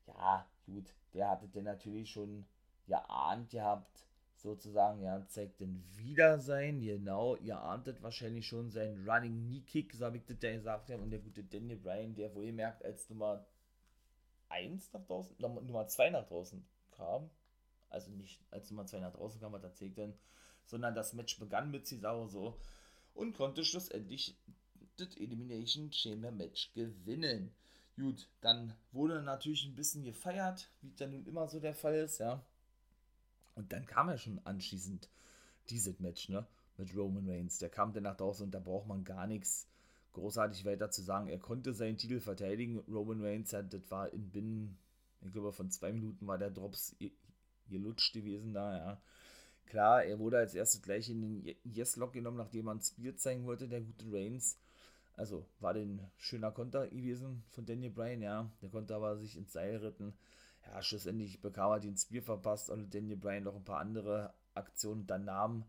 ja, gut, der hatte den natürlich schon geahnt gehabt, sozusagen, ja, zeigt den Wiedersein, genau, ihr ahntet wahrscheinlich schon seinen Running Knee Kick, so habe ich das ja gesagt, und der gute Daniel Bryan, der wohl merkt, als Nummer 1 nach draußen, Nummer 2 nach draußen kam, also nicht als Nummer 2 nach draußen kam, was erzählt denn, sondern das Match begann mit Cesaro so und konnte schlussendlich das Elimination Chamber Match gewinnen. Gut, dann wurde natürlich ein bisschen gefeiert, wie dann nun immer so der Fall ist, ja. Und dann kam ja schon anschließend dieses Match, ne? Mit Roman Reigns. Der kam dann nach draußen und da braucht man gar nichts großartig weiter zu sagen. Er konnte seinen Titel verteidigen. Roman Reigns, ja, das war in binnen, ich glaube, von zwei Minuten war der Drops gelutscht gewesen da, ja. Klar, er wurde als erstes gleich in den Yes-Lock genommen, nachdem man Spear zeigen wollte, der gute Reigns. Also war den schöner Konter gewesen von Daniel Bryan, ja. Der konnte aber sich ins Seil retten. Ja, schlussendlich bekam er den Spear verpasst und Daniel Bryan noch ein paar andere Aktionen dann nahm.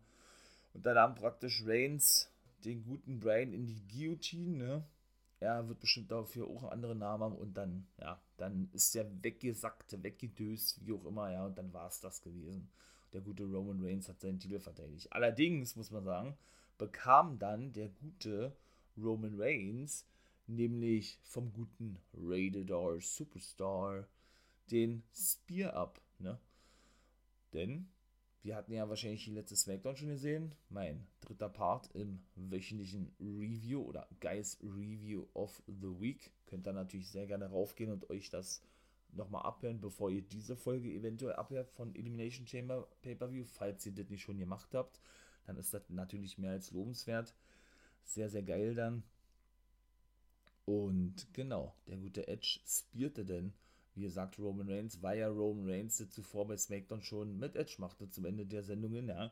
Und dann nahm praktisch Reigns den guten Bryan in die Guillotine, ne? Er wird bestimmt dafür auch einen anderen Namen haben und dann, ja, dann ist er weggesackt, weggedöst, wie auch immer, ja, und dann war es das gewesen. Der gute Roman Reigns hat seinen Titel verteidigt. Allerdings, muss man sagen, bekam dann der gute Roman Reigns, nämlich vom guten Rated R Superstar, den Spear ab. Ne? Denn wir hatten ja wahrscheinlich die letzte Smackdown schon gesehen. Mein dritter Part im wöchentlichen Review oder Guys Review of the Week. Könnt ihr natürlich sehr gerne raufgehen und euch das nochmal abhören, bevor ihr diese Folge eventuell abhört von Elimination Chamber Pay-Per-View. Falls ihr das nicht schon gemacht habt, dann ist das natürlich mehr als lobenswert. Sehr, sehr geil dann. Und genau, der gute Edge spierte denn, wie gesagt, Roman Reigns, weil ja Roman Reigns zuvor bei SmackDown schon mit Edge machte zum Ende der Sendungen, ja.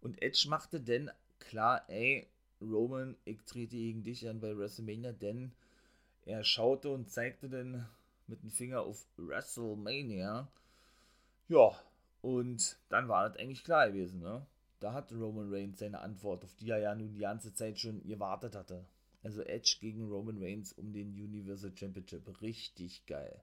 Und Edge machte denn klar, ey, Roman, ich trete gegen dich an bei WrestleMania, denn er schaute und zeigte dann mit dem Finger auf WrestleMania. Ja, und dann war das eigentlich klar gewesen, ne? Da hat Roman Reigns seine Antwort, auf die er ja nun die ganze Zeit schon gewartet hatte. Also Edge gegen Roman Reigns um den Universal Championship. Richtig geil.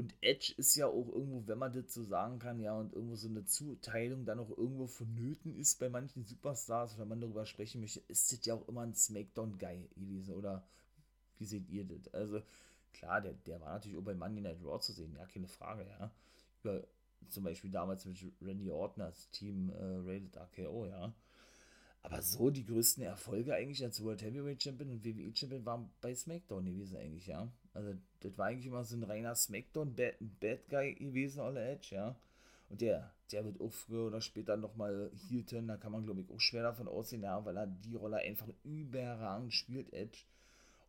Und Edge ist ja auch irgendwo, wenn man das so sagen kann, ja, und irgendwo so eine Zuteilung dann auch irgendwo vonnöten ist bei manchen Superstars, wenn man darüber sprechen möchte, ist das ja auch immer ein Smackdown-Guy gewesen, oder wie seht ihr das? Also, klar, der, der war natürlich auch bei Monday Night Raw zu sehen, ja, keine Frage, ja. Über, zum Beispiel damals mit Randy Orton als Team äh, Rated RKO, ja. Aber so die größten Erfolge eigentlich als World Heavyweight Champion und WWE Champion waren bei SmackDown gewesen eigentlich, ja. Also das war eigentlich immer so ein reiner SmackDown Bad, Guy gewesen, All Edge, ja. Und der, der wird auch früher oder später nochmal heel turn, da kann man glaube ich auch schwer davon aussehen, ja, weil er die Rolle einfach überragend spielt, Edge.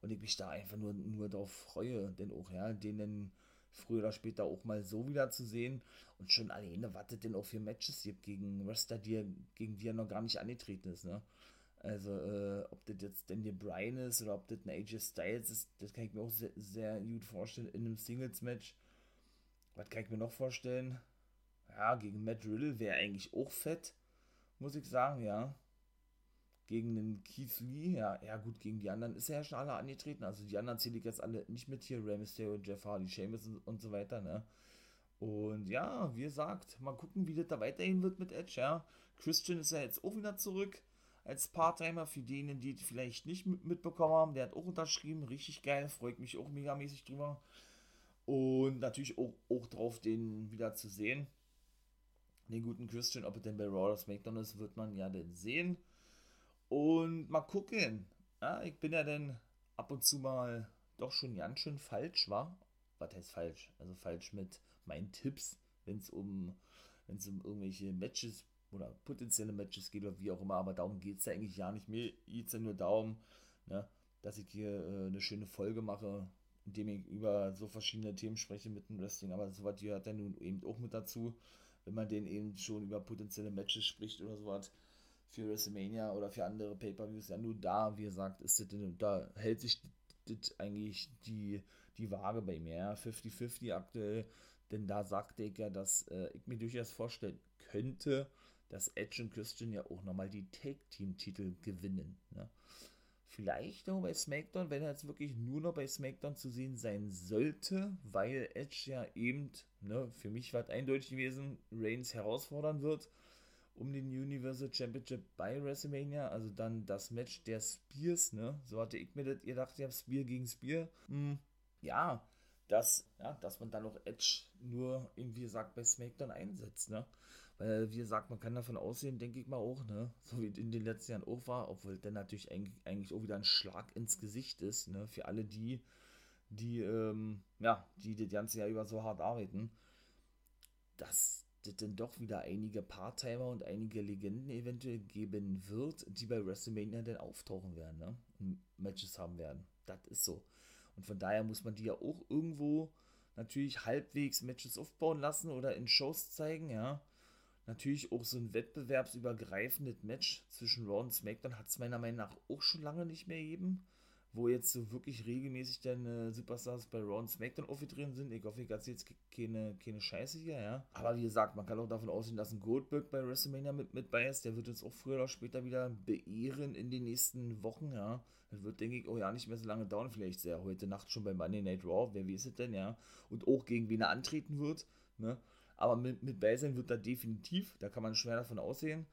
Und ich mich da einfach nur, nur darauf freue, denn auch, ja, den dann früher oder später auch mal so wieder zu sehen. Und schon alleine, was denn auch für Matches gibt gegen Wrestler, die, gegen die er noch gar nicht angetreten ist, ne? Also, äh, ob das jetzt Daniel Bryan ist oder ob das ein AJ Styles ist, das kann ich mir auch sehr, sehr gut vorstellen in einem Singles-Match. Was kann ich mir noch vorstellen? Ja, gegen Matt Riddle wäre eigentlich auch fett, muss ich sagen, ja. Gegen den Keith Lee, ja, ja gut, gegen die anderen ist er ja schon alle angetreten. Also die anderen zähle ich jetzt alle nicht mit hier, Rey Mysterio, Jeff Hardy, Sheamus und, und so weiter, ne. Und ja, wie gesagt, mal gucken, wie das da weiterhin wird mit Edge, ja. Christian ist ja jetzt auch wieder zurück als Part-Timer für denen, die vielleicht nicht mitbekommen haben. Der hat auch unterschrieben, richtig geil, freut mich auch megamäßig drüber. Und natürlich auch, auch drauf, den wieder zu sehen. Den guten Christian, ob er denn bei Raw oder SmackDown ist, wird man ja dann sehen. Und mal gucken. Ja, ich bin ja dann ab und zu mal doch schon ganz schön falsch, war. Was heißt falsch? Also falsch mit meinen Tipps, wenn es um, um irgendwelche Matches oder potenzielle Matches geht oder wie auch immer, aber darum geht es ja eigentlich ja nicht. Mehr. Geht es ja nur darum, ne, dass ich hier äh, eine schöne Folge mache, indem ich über so verschiedene Themen spreche mit dem Wrestling, aber sowas gehört dann nun eben auch mit dazu, wenn man den eben schon über potenzielle Matches spricht oder sowas für WrestleMania oder für andere Pay-Per-Views, ja nur da, wie gesagt, ist das, da hält sich das eigentlich die, die Waage bei mir, 50-50 aktuell, denn da sagte ich ja, dass äh, ich mir durchaus vorstellen könnte, dass Edge und Christian ja auch nochmal die Take-Team-Titel gewinnen. Ne? Vielleicht auch bei SmackDown, wenn er jetzt wirklich nur noch bei SmackDown zu sehen sein sollte, weil Edge ja eben, ne, für mich war es eindeutig gewesen, Reigns herausfordern wird um den Universal Championship bei WrestleMania. Also dann das Match der Spears, ne? So hatte ich mir das, ihr dachtet ja Spear gegen Spear. Hm, ja, dass, ja, dass man dann auch Edge nur irgendwie sagt bei SmackDown einsetzt, ne? Weil, wie gesagt, man kann davon aussehen, denke ich mal auch, ne? So wie in den letzten Jahren auch war, obwohl dann natürlich eigentlich auch wieder ein Schlag ins Gesicht ist, ne? Für alle die, die, ähm, ja, die das ganze Jahr über so hart arbeiten, dass das dann doch wieder einige Part-Timer und einige Legenden eventuell geben wird, die bei WrestleMania dann auftauchen werden, ne? Und Matches haben werden. Das ist so. Und von daher muss man die ja auch irgendwo natürlich halbwegs Matches aufbauen lassen oder in Shows zeigen, ja natürlich auch so ein wettbewerbsübergreifendes Match zwischen Raw und SmackDown hat es meiner Meinung nach auch schon lange nicht mehr gegeben. Wo jetzt so wirklich regelmäßig dann äh, Superstars bei Raw und SmackDown aufgetreten sind. Ich hoffe, ich erzähle jetzt keine, keine Scheiße hier, ja. Aber wie gesagt, man kann auch davon ausgehen, dass ein Goldberg bei WrestleMania mit, mit bei ist. Der wird uns auch früher oder später wieder beehren in den nächsten Wochen, ja. Das wird, denke ich, auch ja nicht mehr so lange dauern. Vielleicht sehr heute Nacht schon bei Monday Night Raw. Wer weiß es denn, ja. Und auch gegen wen er antreten wird, ne. Aber mit, mit Basin wird da definitiv, da kann man schwer davon aussehen.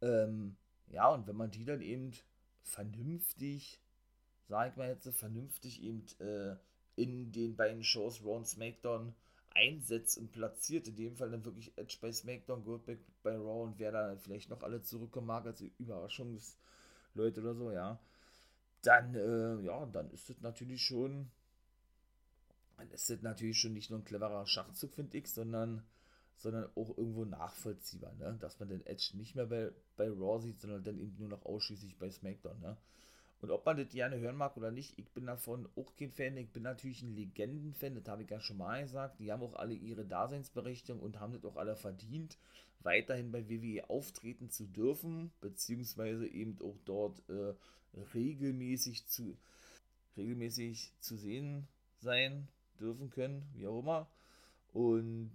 Ähm, ja, und wenn man die dann eben vernünftig, sag ich mal jetzt, vernünftig eben äh, in den beiden Shows Raw und SmackDown einsetzt und platziert, in dem Fall dann wirklich Edge bei SmackDown, Goldberg bei Raw und wer da vielleicht noch alle zurückkommen mag als Überraschungsleute oder so, ja, dann, äh, ja, dann ist das natürlich schon dann ist das natürlich schon nicht nur ein cleverer Schachzug, finde ich, sondern, sondern auch irgendwo nachvollziehbar, ne? dass man den Edge nicht mehr bei, bei Raw sieht, sondern dann eben nur noch ausschließlich bei SmackDown. Ne? Und ob man das gerne hören mag oder nicht, ich bin davon auch kein Fan. Ich bin natürlich ein Legenden-Fan, das habe ich ja schon mal gesagt. Die haben auch alle ihre Daseinsberechtigung und haben das auch alle verdient, weiterhin bei WWE auftreten zu dürfen, beziehungsweise eben auch dort äh, regelmäßig zu regelmäßig zu sehen sein dürfen können, wie auch immer. Und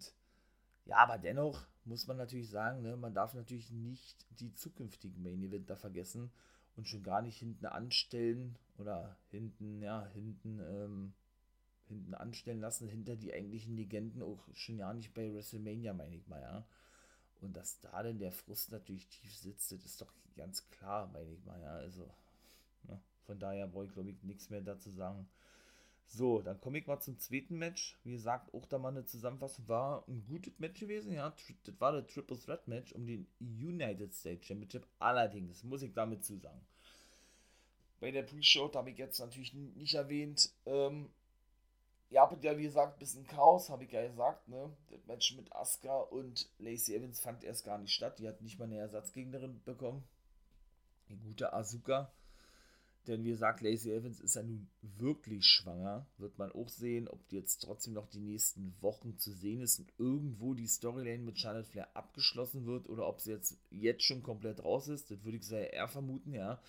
ja, aber dennoch muss man natürlich sagen, ne, man darf natürlich nicht die zukünftigen Main Eventer vergessen und schon gar nicht hinten anstellen oder hinten, ja, hinten, ähm, hinten anstellen lassen, hinter die eigentlichen Legenden auch schon ja nicht bei WrestleMania, meine ich mal, ja. Und dass da denn der Frust natürlich tief sitzt, das ist doch ganz klar, meine ich mal, ja. Also, ne, von daher brauche ich, glaube ich, nichts mehr dazu sagen. So, dann komme ich mal zum zweiten Match. Wie gesagt, auch da mal eine Zusammenfassung. War ein gutes Match gewesen, ja. Das war das Triple Threat Match um den United States Championship. Allerdings, muss ich damit zusagen. Bei der Pre-Show habe ich jetzt natürlich nicht erwähnt. Ähm, ihr habt ja, wie gesagt, ein bisschen Chaos, habe ich ja gesagt, ne? Das Match mit Asuka und Lacey Evans fand erst gar nicht statt. Die hat nicht mal eine Ersatzgegnerin bekommen. Die gute Asuka. Denn wie gesagt, Lacey Evans ist ja nun wirklich schwanger. Wird man auch sehen, ob jetzt trotzdem noch die nächsten Wochen zu sehen ist und irgendwo die Storyline mit Charlotte Flair abgeschlossen wird oder ob sie jetzt, jetzt schon komplett raus ist. Das würde ich sehr eher vermuten, ja.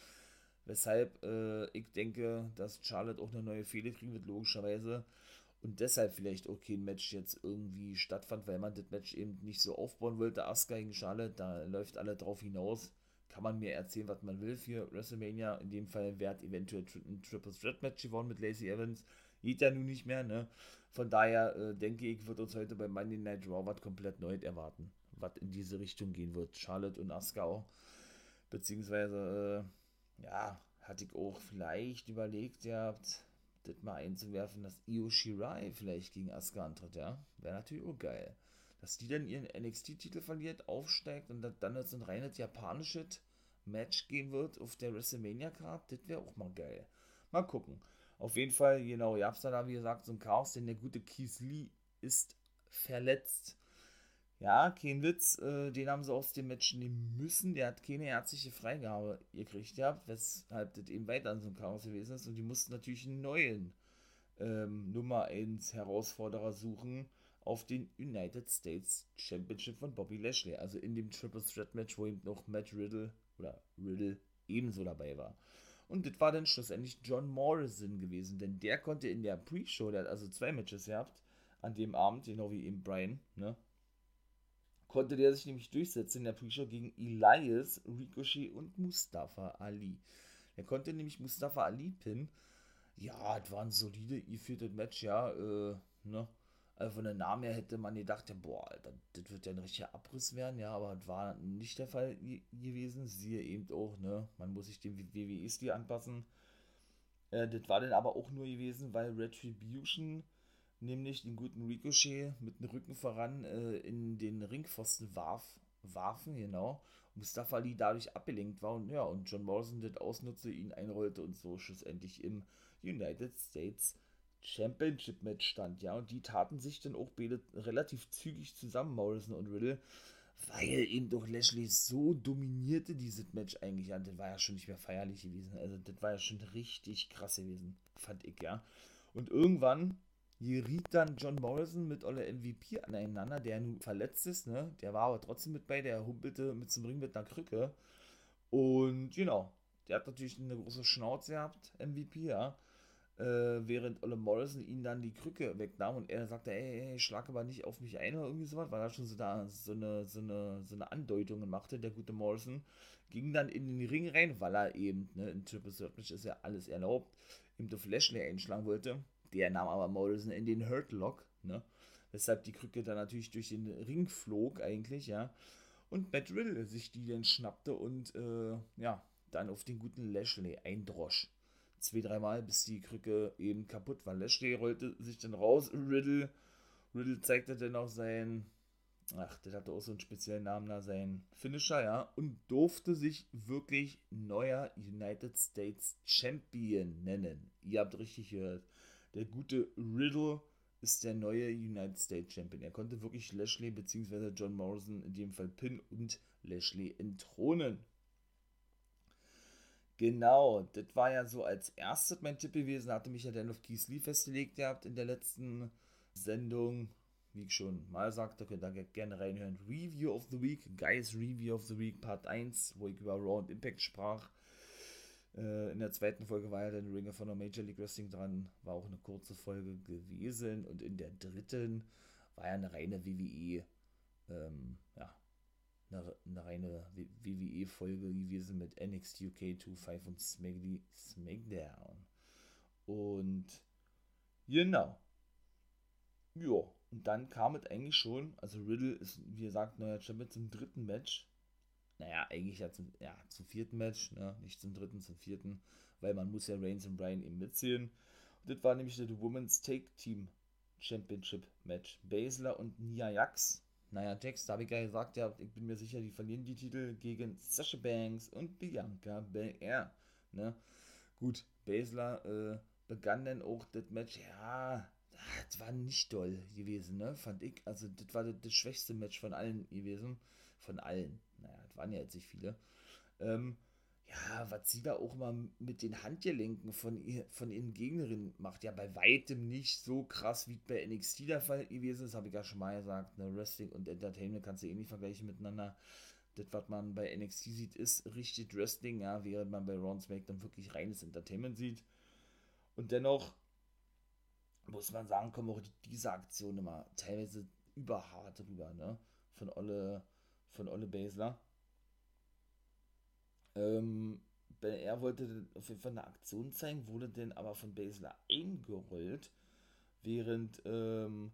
Weshalb äh, ich denke, dass Charlotte auch eine neue Fehde kriegen wird, logischerweise. Und deshalb vielleicht auch kein Match jetzt irgendwie stattfand, weil man das Match eben nicht so aufbauen wollte. Asuka gegen Charlotte, da läuft alle drauf hinaus kann man mir erzählen, was man will für WrestleMania. In dem Fall wäre eventuell ein Triple Threat Match gewonnen mit Lacey Evans. Geht ja nun nicht mehr, ne? Von daher äh, denke ich, wird uns heute bei Monday Night Raw was komplett Neues erwarten, was in diese Richtung gehen wird. Charlotte und Asuka auch. Beziehungsweise, äh, ja, hatte ich auch vielleicht überlegt, ja, das mal einzuwerfen, dass Io Shirai vielleicht gegen Asuka antritt, ja. Wäre natürlich auch geil dass die dann ihren NXT-Titel verliert, aufsteigt und dann jetzt ein reines japanisches Match gehen wird auf der WrestleMania-Card, das wäre auch mal geil. Mal gucken. Auf jeden Fall, genau, ihr habt da, wie gesagt, so ein Chaos, denn der gute Keith Lee ist verletzt. Ja, kein Witz, äh, den haben sie aus dem Match nehmen müssen. Der hat keine ärztliche Freigabe gekriegt, ja, weshalb das eben weiter an so einem Chaos gewesen ist. Und die mussten natürlich einen neuen ähm, Nummer 1 Herausforderer suchen auf den United States Championship von Bobby Lashley. Also in dem Triple Threat Match, wo eben noch Matt Riddle oder Riddle ebenso dabei war. Und das war dann schlussendlich John Morrison gewesen, denn der konnte in der Pre-Show, der hat also zwei Matches gehabt, an dem Abend, genau wie eben Brian, ne, konnte der sich nämlich durchsetzen in der Pre-Show gegen Elias, Ricochet und Mustafa Ali. Er konnte nämlich Mustafa Ali pinnen. Ja, das war ein solide, geführtes Match, ja, äh, ne, also von der Namen her hätte man gedacht, boah, Alter, das wird ja ein richtiger Abriss werden, ja, aber das war nicht der Fall gewesen. Siehe eben auch, ne, man muss sich dem WWE-Stil anpassen. Äh, das war dann aber auch nur gewesen, weil Retribution nämlich den guten Ricochet mit dem Rücken voran äh, in den Ringpfosten warf, warfen, genau. Und Mustafa Ali dadurch abgelenkt war und ja, und John Morrison das ausnutzte, ihn einrollte und so schlussendlich im United States Championship-Match stand, ja, und die taten sich dann auch beide relativ zügig zusammen, Morrison und Riddle, weil eben doch Lashley so dominierte dieses Match eigentlich, ja, das war ja schon nicht mehr feierlich gewesen, also das war ja schon richtig krass gewesen, fand ich, ja. Und irgendwann geriet dann John Morrison mit Olle MVP aneinander, der nun verletzt ist, ne, der war aber trotzdem mit bei, der humpelte mit zum Ring mit einer Krücke und genau, der hat natürlich eine große Schnauze gehabt, MVP, ja, äh, während Ole Morrison ihn dann die Krücke wegnahm und er sagte, ey, ey, schlag aber nicht auf mich ein oder irgendwie sowas, weil er schon so da so eine, so eine, so eine Andeutung machte, der gute Morrison, ging dann in den Ring rein, weil er eben, ne, in Triple Threat ist ja alles erlaubt, ihm auf Lashley einschlagen wollte. Der nahm aber Morrison in den Hurt Lock, ne, weshalb die Krücke dann natürlich durch den Ring flog eigentlich, ja, und Matt Riddle sich die dann schnappte und, äh, ja, dann auf den guten Lashley eindrosch zwei, dreimal, bis die Krücke eben kaputt war. Lashley rollte sich dann raus, Riddle. Riddle zeigte dann auch sein, ach, der hatte auch so einen speziellen Namen da, sein Finisher, ja, und durfte sich wirklich neuer United States Champion nennen. Ihr habt richtig gehört. Der gute Riddle ist der neue United States Champion. Er konnte wirklich Lashley bzw. John Morrison in dem Fall Pin und Lashley entthronen. Genau, das war ja so als erstes mein Tipp gewesen. Hatte mich ja dann auf Keith Lee festgelegt gehabt in der letzten Sendung. Wie ich schon mal sagte, könnt ihr gerne reinhören. Review of the Week, Guys Review of the Week Part 1, wo ich über Raw und Impact sprach. Äh, in der zweiten Folge war ja dann Ringer von der Major League Wrestling dran. War auch eine kurze Folge gewesen. Und in der dritten war ja eine reine WWE ähm, ja, eine, eine reine WWE-Folge gewesen mit NXT UK 2.5 und SmackDown. Und genau. Ja, und dann kam es eigentlich schon, also Riddle ist, wie gesagt, neuer Champion zum dritten Match. Naja, eigentlich ja zum, ja, zum vierten Match, ne? nicht zum dritten, zum vierten, weil man muss ja Reigns und Bryan eben mitziehen. Das war nämlich das Women's Take Team Championship Match. Baszler und Nia Jax. Naja, Jax, da habe ich ja gesagt, ja, ich bin mir sicher, die verlieren die Titel gegen Sasha Banks und Bianca Belair. Ne? Gut, Baszler äh, begann dann auch das Match, ja, das war nicht doll gewesen, ne? Fand ich. Also, das war das, das schwächste Match von allen gewesen. Von allen. Naja, das waren ja jetzt nicht viele. Ähm, ja, was sie da auch mal mit den Handgelenken von, ihr, von ihren Gegnerinnen macht, ja bei weitem nicht so krass wie bei NXT der Fall gewesen ist, habe ich ja schon mal gesagt. Ne? Wrestling und Entertainment kannst du eh nicht vergleichen miteinander. Das, was man bei NXT sieht, ist richtig Wrestling, ja, während man bei Raw SmackDown wirklich reines Entertainment sieht. Und dennoch muss man sagen, kommen auch diese Aktionen immer teilweise überhart rüber, ne? Von Olle, von Olle Basler. Ähm, er wollte auf jeden Fall eine Aktion zeigen, wurde dann aber von Basler eingerollt, während, ähm,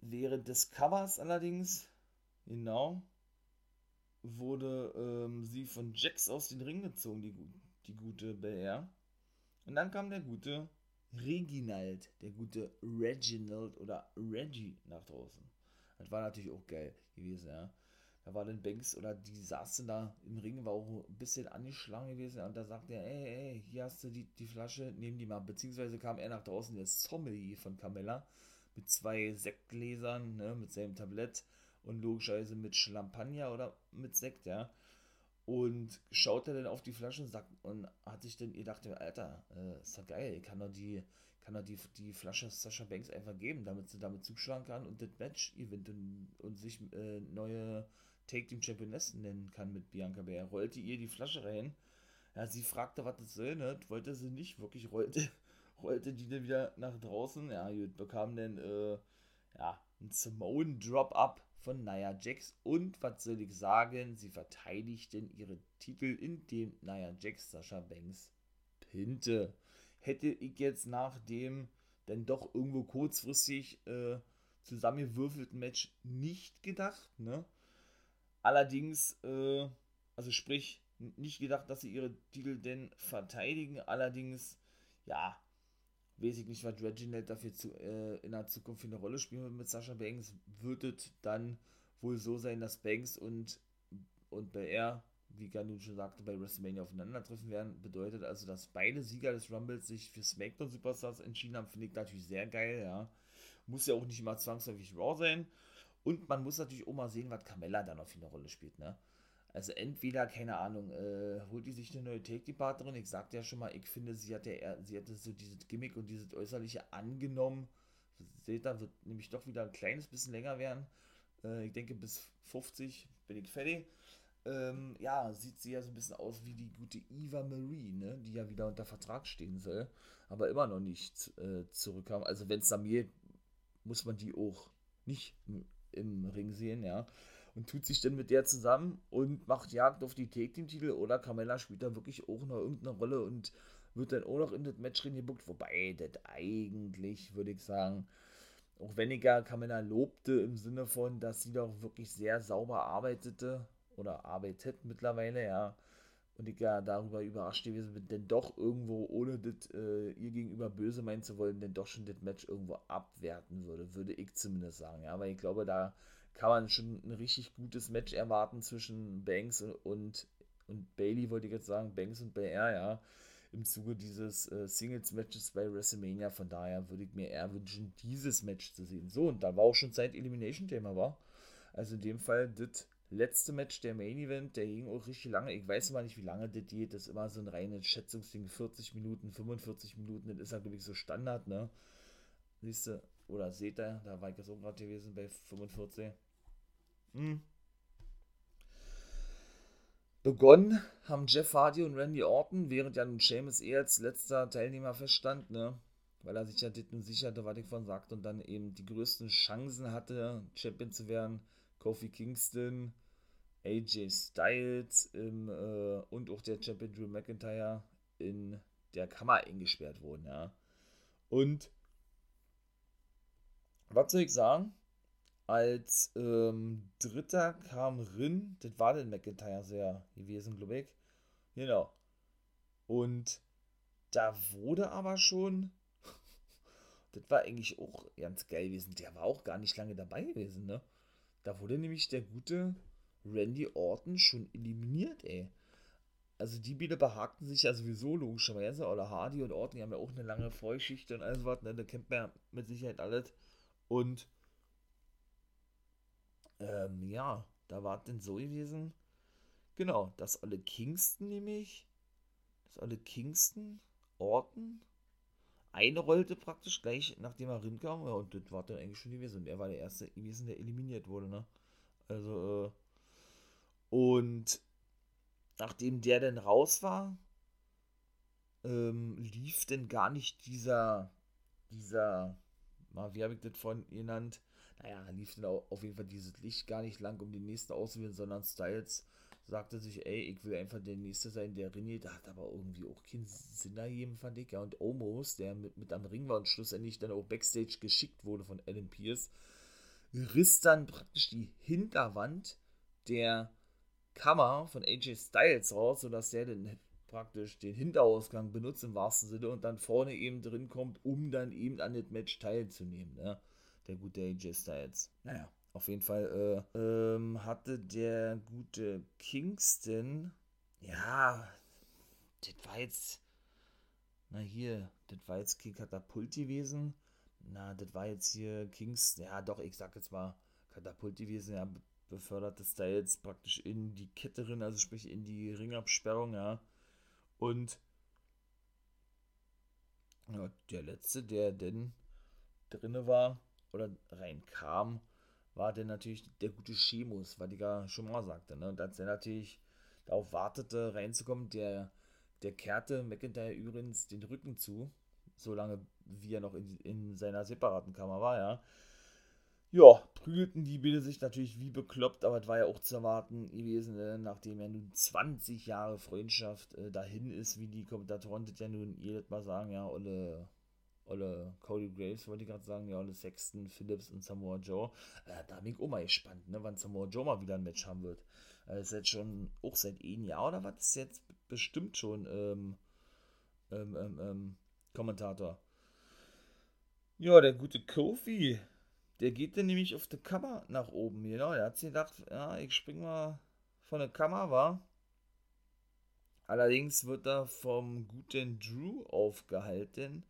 während des Covers allerdings, genau, wurde ähm, sie von Jax aus den Ring gezogen, die, die gute Bel Und dann kam der gute Reginald, der gute Reginald oder Reggie nach draußen. Das war natürlich auch geil gewesen, ja. Da war dann Banks oder die saßen da im Ring, war auch ein bisschen angeschlagen gewesen und da sagte er, ey, ey, hier hast du die, die Flasche, nehm die mal. Beziehungsweise kam er nach draußen, der Sommelier von Camilla, mit zwei Sektgläsern, ne, mit seinem Tablett und logischerweise mit Champagner oder mit Sekt, ja. Und schaute dann auf die Flasche und, sagt, und hat sich dann gedacht, Alter, äh, ist doch geil, kann doch die, kann er die, die Flasche Sascha Banks einfach geben, damit sie damit zuschlagen kann und das Match gewinnt und, und sich äh, neue Take Team Championess nennen kann mit Bianca Bär. Rollte ihr die Flasche rein. Ja, sie fragte, was das soll, ne? Wollte sie nicht, wirklich rollte, rollte die dann wieder nach draußen. Ja, gut, bekam dann, äh, ja, ein Simone Drop-Up von Nia Jax. Und was soll ich sagen? Sie verteidigten ihre Titel, indem Nia Jax Sascha Banks pinte. Hätte ich jetzt nach dem dann doch irgendwo kurzfristig äh, zusammengewürfelten Match nicht gedacht, ne? Allerdings, äh, also sprich, nicht gedacht, dass sie ihre Titel denn verteidigen. Allerdings, ja, weiß ich nicht, was Reginald dafür zu, äh, in der Zukunft für eine Rolle spielen wird mit Sascha Banks. Wird es dann wohl so sein, dass Banks und, und BR, wie Ganu schon sagte, bei WrestleMania aufeinandertreffen werden. Bedeutet also, dass beide Sieger des Rumbles sich für SmackDown Superstars entschieden haben. Finde ich natürlich sehr geil, ja. Muss ja auch nicht immer zwangsläufig Raw sein. Und man muss natürlich auch mal sehen, was Carmella da noch für eine Rolle spielt, ne? Also entweder, keine Ahnung, äh, holt die sich eine neue Take-Departnerin. Ich sagte ja schon mal, ich finde, sie hatte, sie hatte so dieses Gimmick und dieses Äußerliche angenommen. Seht ihr, wird nämlich doch wieder ein kleines bisschen länger werden. Äh, ich denke, bis 50 bin ich fertig. Ähm, ja, sieht sie ja so ein bisschen aus wie die gute Eva Marie, ne? die ja wieder unter Vertrag stehen soll, aber immer noch nicht äh, zurückkam. Also wenn es da mir muss man die auch nicht im Ring sehen, ja. Und tut sich dann mit der zusammen und macht Jagd auf die Take-Team-Titel oder Carmella spielt da wirklich auch noch irgendeine Rolle und wird dann auch noch in das Match reingebuckt. Wobei, das eigentlich, würde ich sagen, auch weniger Carmella lobte im Sinne von, dass sie doch wirklich sehr sauber arbeitete oder arbeitet mittlerweile, ja. Und ich ja darüber überrascht gewesen bin, denn doch irgendwo, ohne das äh, ihr gegenüber böse meinen zu wollen, denn doch schon das Match irgendwo abwerten würde, würde ich zumindest sagen. Ja, weil ich glaube, da kann man schon ein richtig gutes Match erwarten zwischen Banks und, und, und Bailey, wollte ich jetzt sagen, Banks und BR, ja, im Zuge dieses äh, Singles-Matches bei WrestleMania. Von daher würde ich mir eher wünschen, dieses Match zu sehen. So, und da war auch schon Zeit Elimination-Thema, war. Also in dem Fall das letzte Match der Main Event, der ging auch richtig lange. Ich weiß mal nicht, wie lange das geht. Das ist immer so ein reines Schätzungsding. 40 Minuten, 45 Minuten, das ist ja, glaube ich, so Standard, ne? Siehst du, oder seht ihr, da war ich jetzt auch gerade gewesen bei 45. Hm. Begonnen haben Jeff Hardy und Randy Orton, während ja nun Seamus eh als letzter Teilnehmer feststand, ne? Weil er sich ja das nun sicherte, was ich von sagte, und dann eben die größten Chancen hatte, Champion zu werden. Kofi Kingston, AJ Styles im, äh, und auch der Champion Drew McIntyre in der Kammer eingesperrt wurden, ja. Und was soll ich sagen? Als ähm, Dritter kam Rin, das war den McIntyre sehr gewesen, glaube ich. Genau. Und da wurde aber schon, das war eigentlich auch ganz geil gewesen, der war auch gar nicht lange dabei gewesen, ne? Da wurde nämlich der gute Randy Orton schon eliminiert, ey. Also die Biele behagten sich ja sowieso logischerweise, oder Hardy und Orton, die haben ja auch eine lange Vorgeschichte und alles was, ne? Da kennt man ja mit Sicherheit alles. Und ähm, ja, da war es denn so gewesen. Genau, dass alle Kingston nämlich, dass alle Kingston, Orton, einrollte praktisch gleich nachdem er rinkam. Ja, und das war dann eigentlich schon gewesen. Und er war der Erste gewesen, der eliminiert wurde, ne? Also, äh, und nachdem der dann raus war, ähm, lief denn gar nicht dieser, dieser, wie habe ich das vorhin genannt? Naja, lief dann auf jeden Fall dieses Licht gar nicht lang, um den nächsten auszuwählen, sondern Styles sagte sich, ey, ich will einfach der Nächste sein, der ringt. Da hat aber irgendwie auch keinen Sinn ergeben, fand ich. Ja, und Omos, der mit, mit am Ring war und schlussendlich dann auch Backstage geschickt wurde von Alan Pierce, riss dann praktisch die Hinterwand der Kammer von AJ Styles raus, sodass der dann praktisch den Hinterausgang benutzt im wahrsten Sinne und dann vorne eben drin kommt, um dann eben an dem Match teilzunehmen. Ne? Der gute AJ Styles. Naja, auf jeden Fall äh, ähm, hatte der gute Kingston, ja, das war jetzt, na hier, das war jetzt kein Katapult gewesen. Na, das war jetzt hier Kingston, ja doch, ich sag jetzt mal Katapult gewesen, ja, beförderte Styles praktisch in die Kette drin, also sprich in die Ringabsperrung, ja. Und ja, der letzte, der denn drinne war oder reinkam, war denn natürlich der gute Schemus, was ich ja schon mal sagte, ne? Und als er natürlich darauf wartete, reinzukommen, der, der kehrte McIntyre übrigens den Rücken zu, solange wie er noch in, in seiner separaten Kammer war, ja. Ja, prügelten die Bilder sich natürlich wie bekloppt, aber es war ja auch zu erwarten gewesen, ne? nachdem ja nun 20 Jahre Freundschaft äh, dahin ist, wie die Kommentatoren das ja nun jedes Mal sagen, ja, Olle oder Cody Graves wollte ich gerade sagen, ja, oder Sexton, Phillips und Samoa Joe. Äh, da bin ich auch mal gespannt, ne, wann Samoa Joe mal wieder ein Match haben wird. Äh, ist jetzt schon, auch seit einem Jahr oder was, ist jetzt bestimmt schon ähm, ähm, ähm, ähm, Kommentator. Ja, der gute Kofi, der geht dann nämlich auf der Kammer nach oben, genau. Der hat sich gedacht, ja, ich spring mal von der Kammer, war. Allerdings wird er vom guten Drew aufgehalten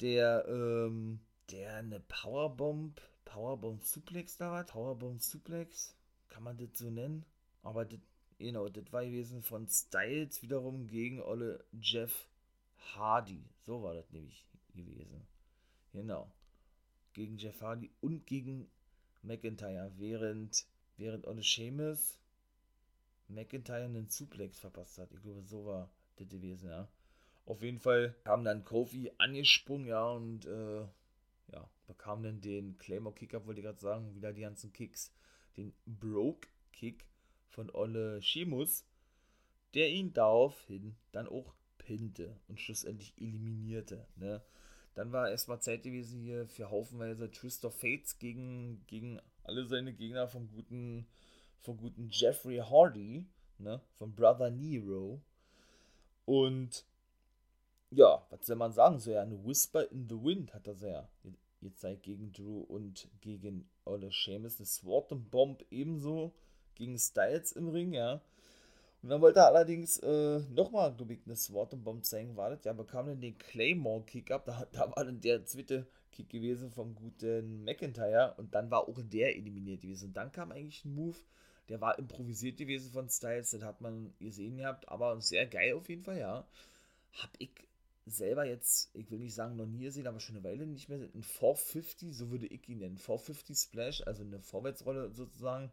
der, ähm, der eine Powerbomb, Powerbomb Suplex da war, Powerbomb Suplex, kann man das so nennen? Aber das, genau, das war gewesen von Styles wiederum gegen Olle Jeff Hardy. So war das nämlich gewesen. Genau. Gegen Jeff Hardy und gegen McIntyre, während, während Olle Sheamus McIntyre einen Suplex verpasst hat. Ich glaube, so war das gewesen, ja. Auf jeden Fall kam dann Kofi angesprungen, ja, und äh, ja, bekam dann den Claymore Kick ab, wollte ich gerade sagen, wieder die ganzen Kicks. Den Broke Kick von Olle Sheamus, der ihn daraufhin dann auch pinte und schlussendlich eliminierte. Ne? Dann war erstmal Zeit gewesen hier für haufenweise Twist of Fates gegen, gegen alle seine Gegner vom guten, vom guten Jeffrey Hardy, ne? Von Brother Nero. Und ja, was soll man sagen? So ja, eine Whisper in the Wind hat er jetzt seit gegen Drew und gegen Olle Seamus eine Sword and Bomb ebenso gegen Styles im Ring, ja. Und dann wollte er allerdings äh, nochmal, glaube ich, eine Sword and Bomb zeigen, wartet, ja, bekam dann den Claymore Kick ab, da, da war dann der zweite Kick gewesen vom guten McIntyre. Und dann war auch der eliminiert gewesen. Und dann kam eigentlich ein Move, der war improvisiert gewesen von Styles, das hat man gesehen gehabt, aber sehr geil auf jeden Fall, ja. Hab ich selber jetzt, ich will nicht sagen noch nie gesehen, aber schon eine Weile nicht mehr, ein 450, so würde ich ihn nennen, 450 Splash, also eine Vorwärtsrolle sozusagen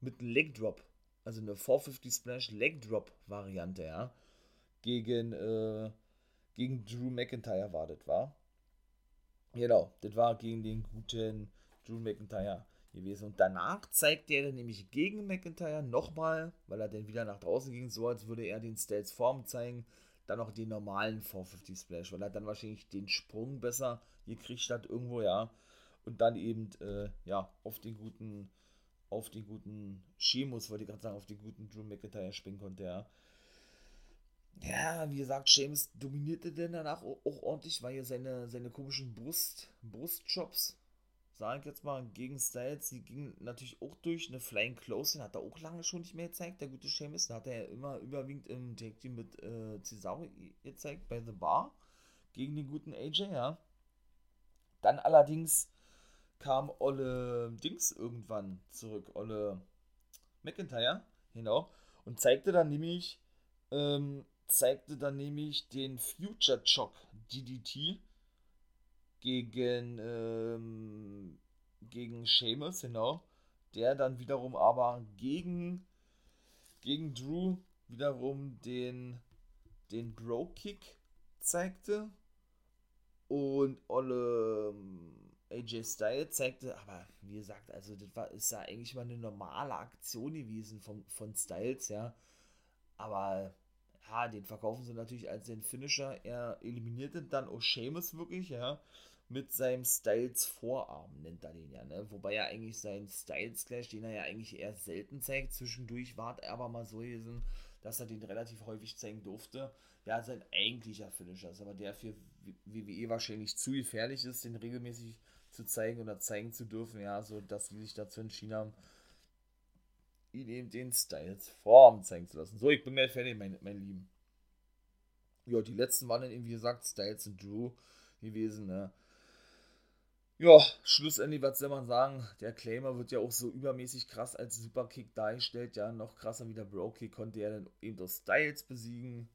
mit Leg Drop, also eine 450 Splash Leg Drop Variante, ja, gegen, äh, gegen Drew McIntyre war das, war. Genau, das war gegen den guten Drew McIntyre gewesen. Und danach zeigte er dann nämlich gegen McIntyre nochmal, weil er dann wieder nach draußen ging, so als würde er den Styles Form zeigen, dann noch den normalen 450 Splash, weil er dann wahrscheinlich den Sprung besser gekriegt hat irgendwo, ja. Und dann eben, äh, ja, auf den guten, auf den guten Sheamus, wollte ich gerade sagen, auf den guten Drew McIntyre springen konnte, ja. Ja, wie gesagt, James dominierte denn danach auch, ordentlich, weil er seine, seine komischen Brust, Brustjobs, sage ich jetzt mal, gegen Styles, die gingen natürlich auch durch. Eine Flying Close, den hat er auch lange schon nicht mehr gezeigt, der gute Sheamus. Den hat er ja immer überwiegend im Tag Team mit äh, Cesaro gezeigt, bei The Bar, gegen den guten AJ, ja. Dann allerdings kam Olle Dings irgendwann zurück, Olle McIntyre, genau, und zeigte dann nämlich, ähm, zeigte dann nämlich den Future Shock DDT gegen, ähm, gegen Seamus, genau, der dann wiederum aber gegen, gegen Drew wiederum den, den Bro Kick zeigte und Olle ähm, AJ Styles zeigte, aber wie gesagt, also das war, ist ja eigentlich mal eine normale Aktion gewesen von, von Styles, ja. Aber ja, den verkaufen sie natürlich als den Finisher. Er eliminierte dann auch Seamus wirklich, ja. Mit seinem Styles Vorarm nennt er den ja, ne? Wobei er eigentlich seinen Styles Clash, den er ja eigentlich eher selten zeigt, zwischendurch war er aber mal so gewesen, dass er den relativ häufig zeigen durfte. Ja, sein eigentlicher Finisher ist, aber der für WWE wahrscheinlich zu gefährlich ist, den regelmäßig zu zeigen oder zeigen zu dürfen, ja, so dass sie sich dazu entschieden haben, ihn eben den Styles Form zeigen zu lassen. So, ich bin gleich fertig, mein, mein Lieben. Ja, die letzten waren dann eben, wie gesagt, Styles und Drew gewesen, ne? Ja, schlussendlich, was soll man sagen? Der Claimer wird ja auch so übermäßig krass als Superkick dargestellt. Ja, noch krasser wie der Bro-Kick konnte er dann eben durch Styles besiegen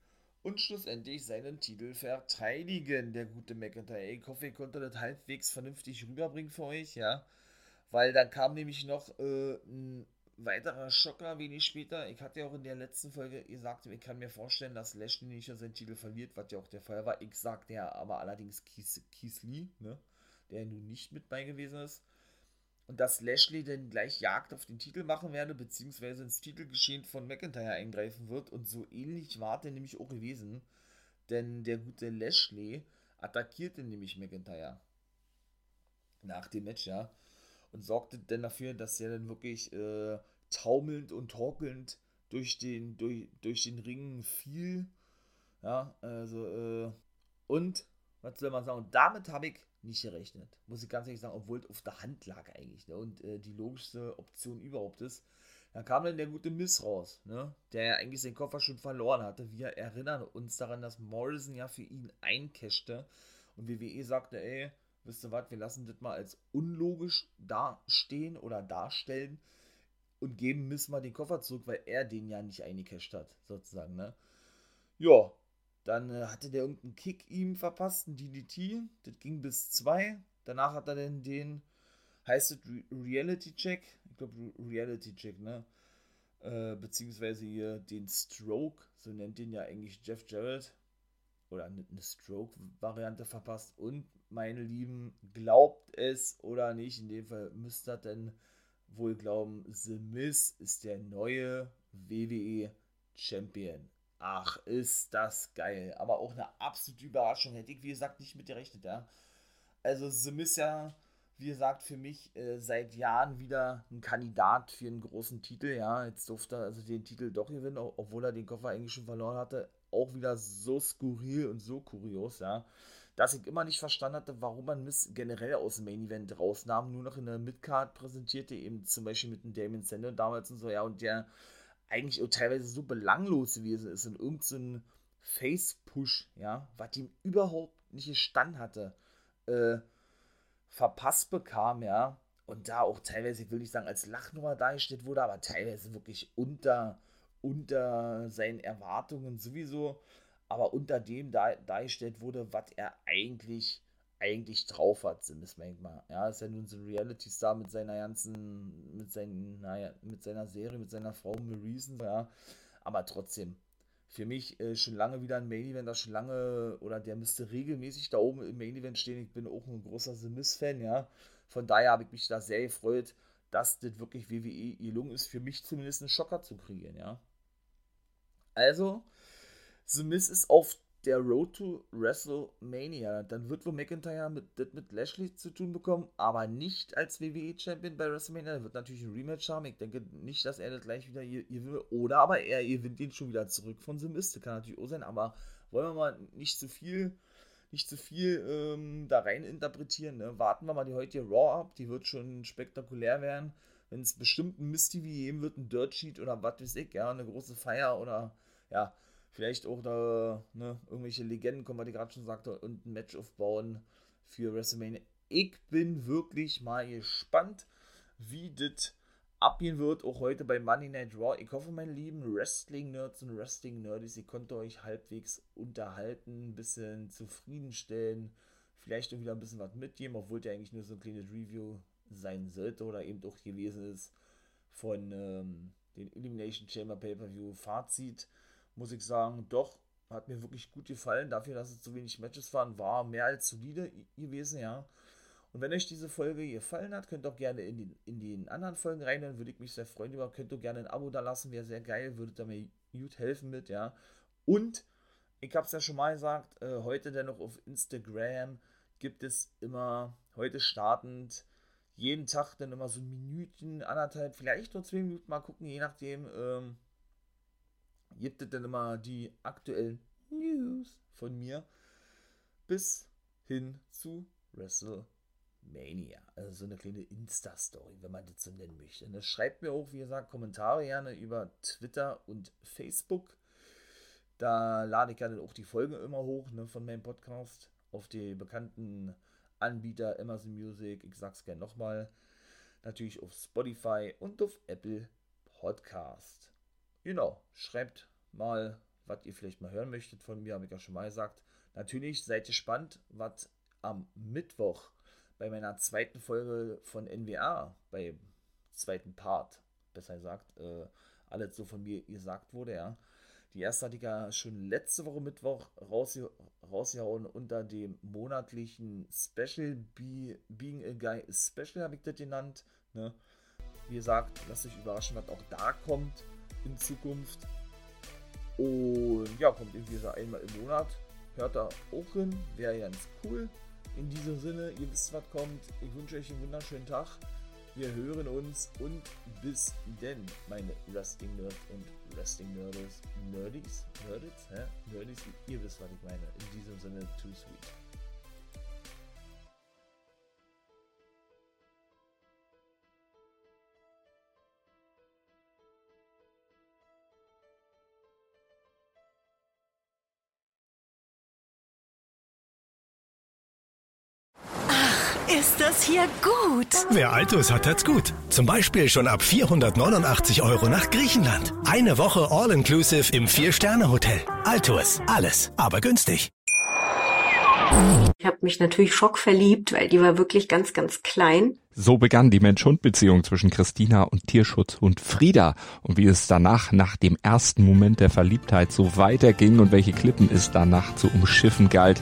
und schlussendlich seinen Titel verteidigen, der gute McIntyre. Ich hoffe, ich konnte das halbwegs vernünftig rüberbringen für euch, ja. Weil dann kam nämlich noch äh, ein weiterer Schocker wenig später. Ich hatte ja auch in der letzten Folge gesagt, ich kann mir vorstellen, dass Lashley nicht seinen Titel verliert, was ja auch der Fall war. Ich sagte ja aber allerdings Keith, Keith ne, der nun nicht mit bei gewesen ist. Und dass Lashley dann gleich Jagd auf den Titel machen werde, beziehungsweise ins Titelgeschehen von McIntyre eingreifen wird. Und so ähnlich war der nämlich auch gewesen. Denn der gute Lashley attackierte nämlich McIntyre. Nach dem Match, ja. Und sorgte dann dafür, dass er dann wirklich äh, taumelnd und torkelnd durch den, durch, durch den Ring fiel. Ja, also, äh, und, was soll man sagen, damit habe ich nicht gerechnet. Muss ich ganz ehrlich sagen, obwohl es auf der Hand lag eigentlich. Ne? Und äh, die logischste Option überhaupt ist. Dann kam dann der gute Miss raus, ne? der ja eigentlich seinen Koffer schon verloren hatte. Wir erinnern uns daran, dass Morrison ja für ihn eincashte. Und WWE sagte, ey, wisst ihr was, wir lassen das mal als unlogisch dastehen oder darstellen und geben Miss mal den Koffer zurück, weil er den ja nicht eingecasht hat, sozusagen, ne? Ja, dann äh, hatte der irgendeinen Kick ihm verpasst, ein DDT. Das ging bis zwei. Danach hat er dann den, heißt es Reality Check? Ich glaube Reality Check, ne? Äh, beziehungsweise hier den Stroke, so nennt den ja eigentlich Jeff Jarrett. Oder eine Stroke-Variante verpasst. Und meine Lieben, glaubt es oder nicht, in dem Fall müsst ihr denn wohl glauben, The Miz ist der neue WWE Champion. Ach, ist das geil. Aber auch eine absolute Überraschung. Hätte ich, wie gesagt, nicht mit gerechnet, ja. Also, ja, wie gesagt, für mich äh, seit Jahren wieder ein Kandidat für einen großen Titel, ja. Jetzt durfte er also den Titel doch gewinnen, obwohl er den Koffer eigentlich schon verloren hatte. Auch wieder so skurril und so kurios, ja. Dass ich immer nicht verstanden hatte, warum man Miss generell aus dem Main Event rausnahm, nur noch in der Midcard präsentierte, eben zum Beispiel mit dem Damien Sender damals und so, ja. Und der eigentlich auch teilweise so belanglos gewesen ist und irgendein Face-Push, ja, was ihm überhaupt nicht gestanden hatte, äh, verpasst bekam, ja, und da auch teilweise, ich will nicht sagen, als Lachnummer dargestellt wurde, aber teilweise wirklich unter, unter seinen Erwartungen sowieso, aber unter dem da, dargestellt wurde, was er eigentlich eigentlich drauf hat, Sims manchmal. Ja, ist ja nun so ein Reality-Star mit seiner ganzen, mit seinen, naja, mit seiner Serie, mit seiner Frau Maurice, ja. Aber trotzdem, für mich äh, schon lange wieder ein Main Event, das schon lange, oder der müsste regelmäßig da oben im Main Event stehen. Ich bin auch ein großer Simis-Fan, ja. Von daher habe ich mich da sehr gefreut, dass das wirklich WWE gelungen ist, für mich zumindest einen Schocker zu kriegen, ja. Also, The Miz ist auf der Road to WrestleMania. Dann wird wohl McIntyre mit, mit Lashley zu tun bekommen, aber nicht als WWE-Champion bei WrestleMania. Er wird natürlich ein Rematch haben. Ich denke nicht, dass er das gleich wieder hier, will. Oder aber er gewinnt ihn schon wieder zurück von The Mist. Kann natürlich auch sein, aber wollen wir mal nicht zu viel, nicht zu viel ähm, da rein interpretieren. Ne? Warten wir mal die heutige Raw ab. Die wird schon spektakulär werden. Wenn es bestimmt ein Misty wie geben wird, ein Dirt Sheet oder was weiß ich, ja, eine große Feier oder ja vielleicht auch da ne, irgendwelche Legenden kommen, was ich gerade schon sagte, und ein Match aufbauen für WrestleMania. Ich bin wirklich mal gespannt, wie das abgehen wird, auch heute bei Monday Night Raw. Ich hoffe, meine lieben Wrestling-Nerds und Wrestling-Nerdies, ihr konntet euch halbwegs unterhalten, ein bisschen zufriedenstellen, vielleicht auch wieder ein bisschen was mitgeben, obwohl der eigentlich nur so ein kleines Review sein sollte oder eben auch gewesen ist von ähm, den Elimination Chamber Pay-Per-View Fazit muss ich sagen, doch, hat mir wirklich gut gefallen. Dafür, dass es so wenig Matches waren, war mehr als solide gewesen, ja. Und wenn euch diese Folge gefallen hat, könnt ihr auch gerne in, die, in den anderen Folgen rein, dann würde ich mich sehr freuen über. Könnt ihr gerne ein Abo da lassen, wäre sehr geil, würde da mir gut helfen mit, ja. Und ich habe es ja schon mal gesagt, äh, heute dennoch auf Instagram gibt es immer, heute startend, jeden Tag dann immer so Minuten, anderthalb, vielleicht nur zwei Minuten, mal gucken, je nachdem, ähm, gibt es dann immer die aktuellen News von mir bis hin zu WrestleMania. Also so eine kleine Insta-Story, wenn man das so nennen möchte. Und das schreibt mir auch, wie gesagt, Kommentare gerne über Twitter und Facebook. Da lade ich gerne auch die Folgen immer hoch ne, von meinem Podcast auf die bekannten Anbieter Amazon Music. Ich sag's gerne nochmal. Natürlich auf Spotify und auf Apple Podcast. Genau, schreibt mal, was ihr vielleicht mal hören möchtet von mir, habe ich ja schon mal gesagt. Natürlich seid gespannt, was am Mittwoch bei meiner zweiten Folge von NWA, beim zweiten Part, besser gesagt, äh, alles so von mir gesagt wurde, ja. Die erste hatte ich ja schon letzte Woche Mittwoch rausge rausgehauen unter dem monatlichen Special, Be Being a Guy Special habe ich das genannt. Ne? Wie gesagt, lasst euch überraschen, was auch da kommt in Zukunft. Und ja, kommt irgendwie so einmal im Monat. Hört da auch hin. Wäre ganz cool. In diesem Sinne, ihr wisst, was kommt. Ich wünsche euch einen wunderschönen Tag. Wir hören uns und bis denn, meine Wrestling Nerd und Wrestling Nerds. Nerdies? Nerdies? Hä? Nerdies? Ihr wisst, was ich meine. In diesem Sinne, too sweet. Das hier gut. Wer Altus hat, hat's gut. Zum Beispiel schon ab 489 Euro nach Griechenland. Eine Woche All-Inclusive im Vier-Sterne-Hotel. Altus. Alles, aber günstig. Ich habe mich natürlich schockverliebt, weil die war wirklich ganz, ganz klein. So begann die Mensch-Hund-Beziehung zwischen Christina und Tierschutzhund Frieda. Und wie es danach, nach dem ersten Moment der Verliebtheit, so weiterging und welche Klippen es danach zu umschiffen galt,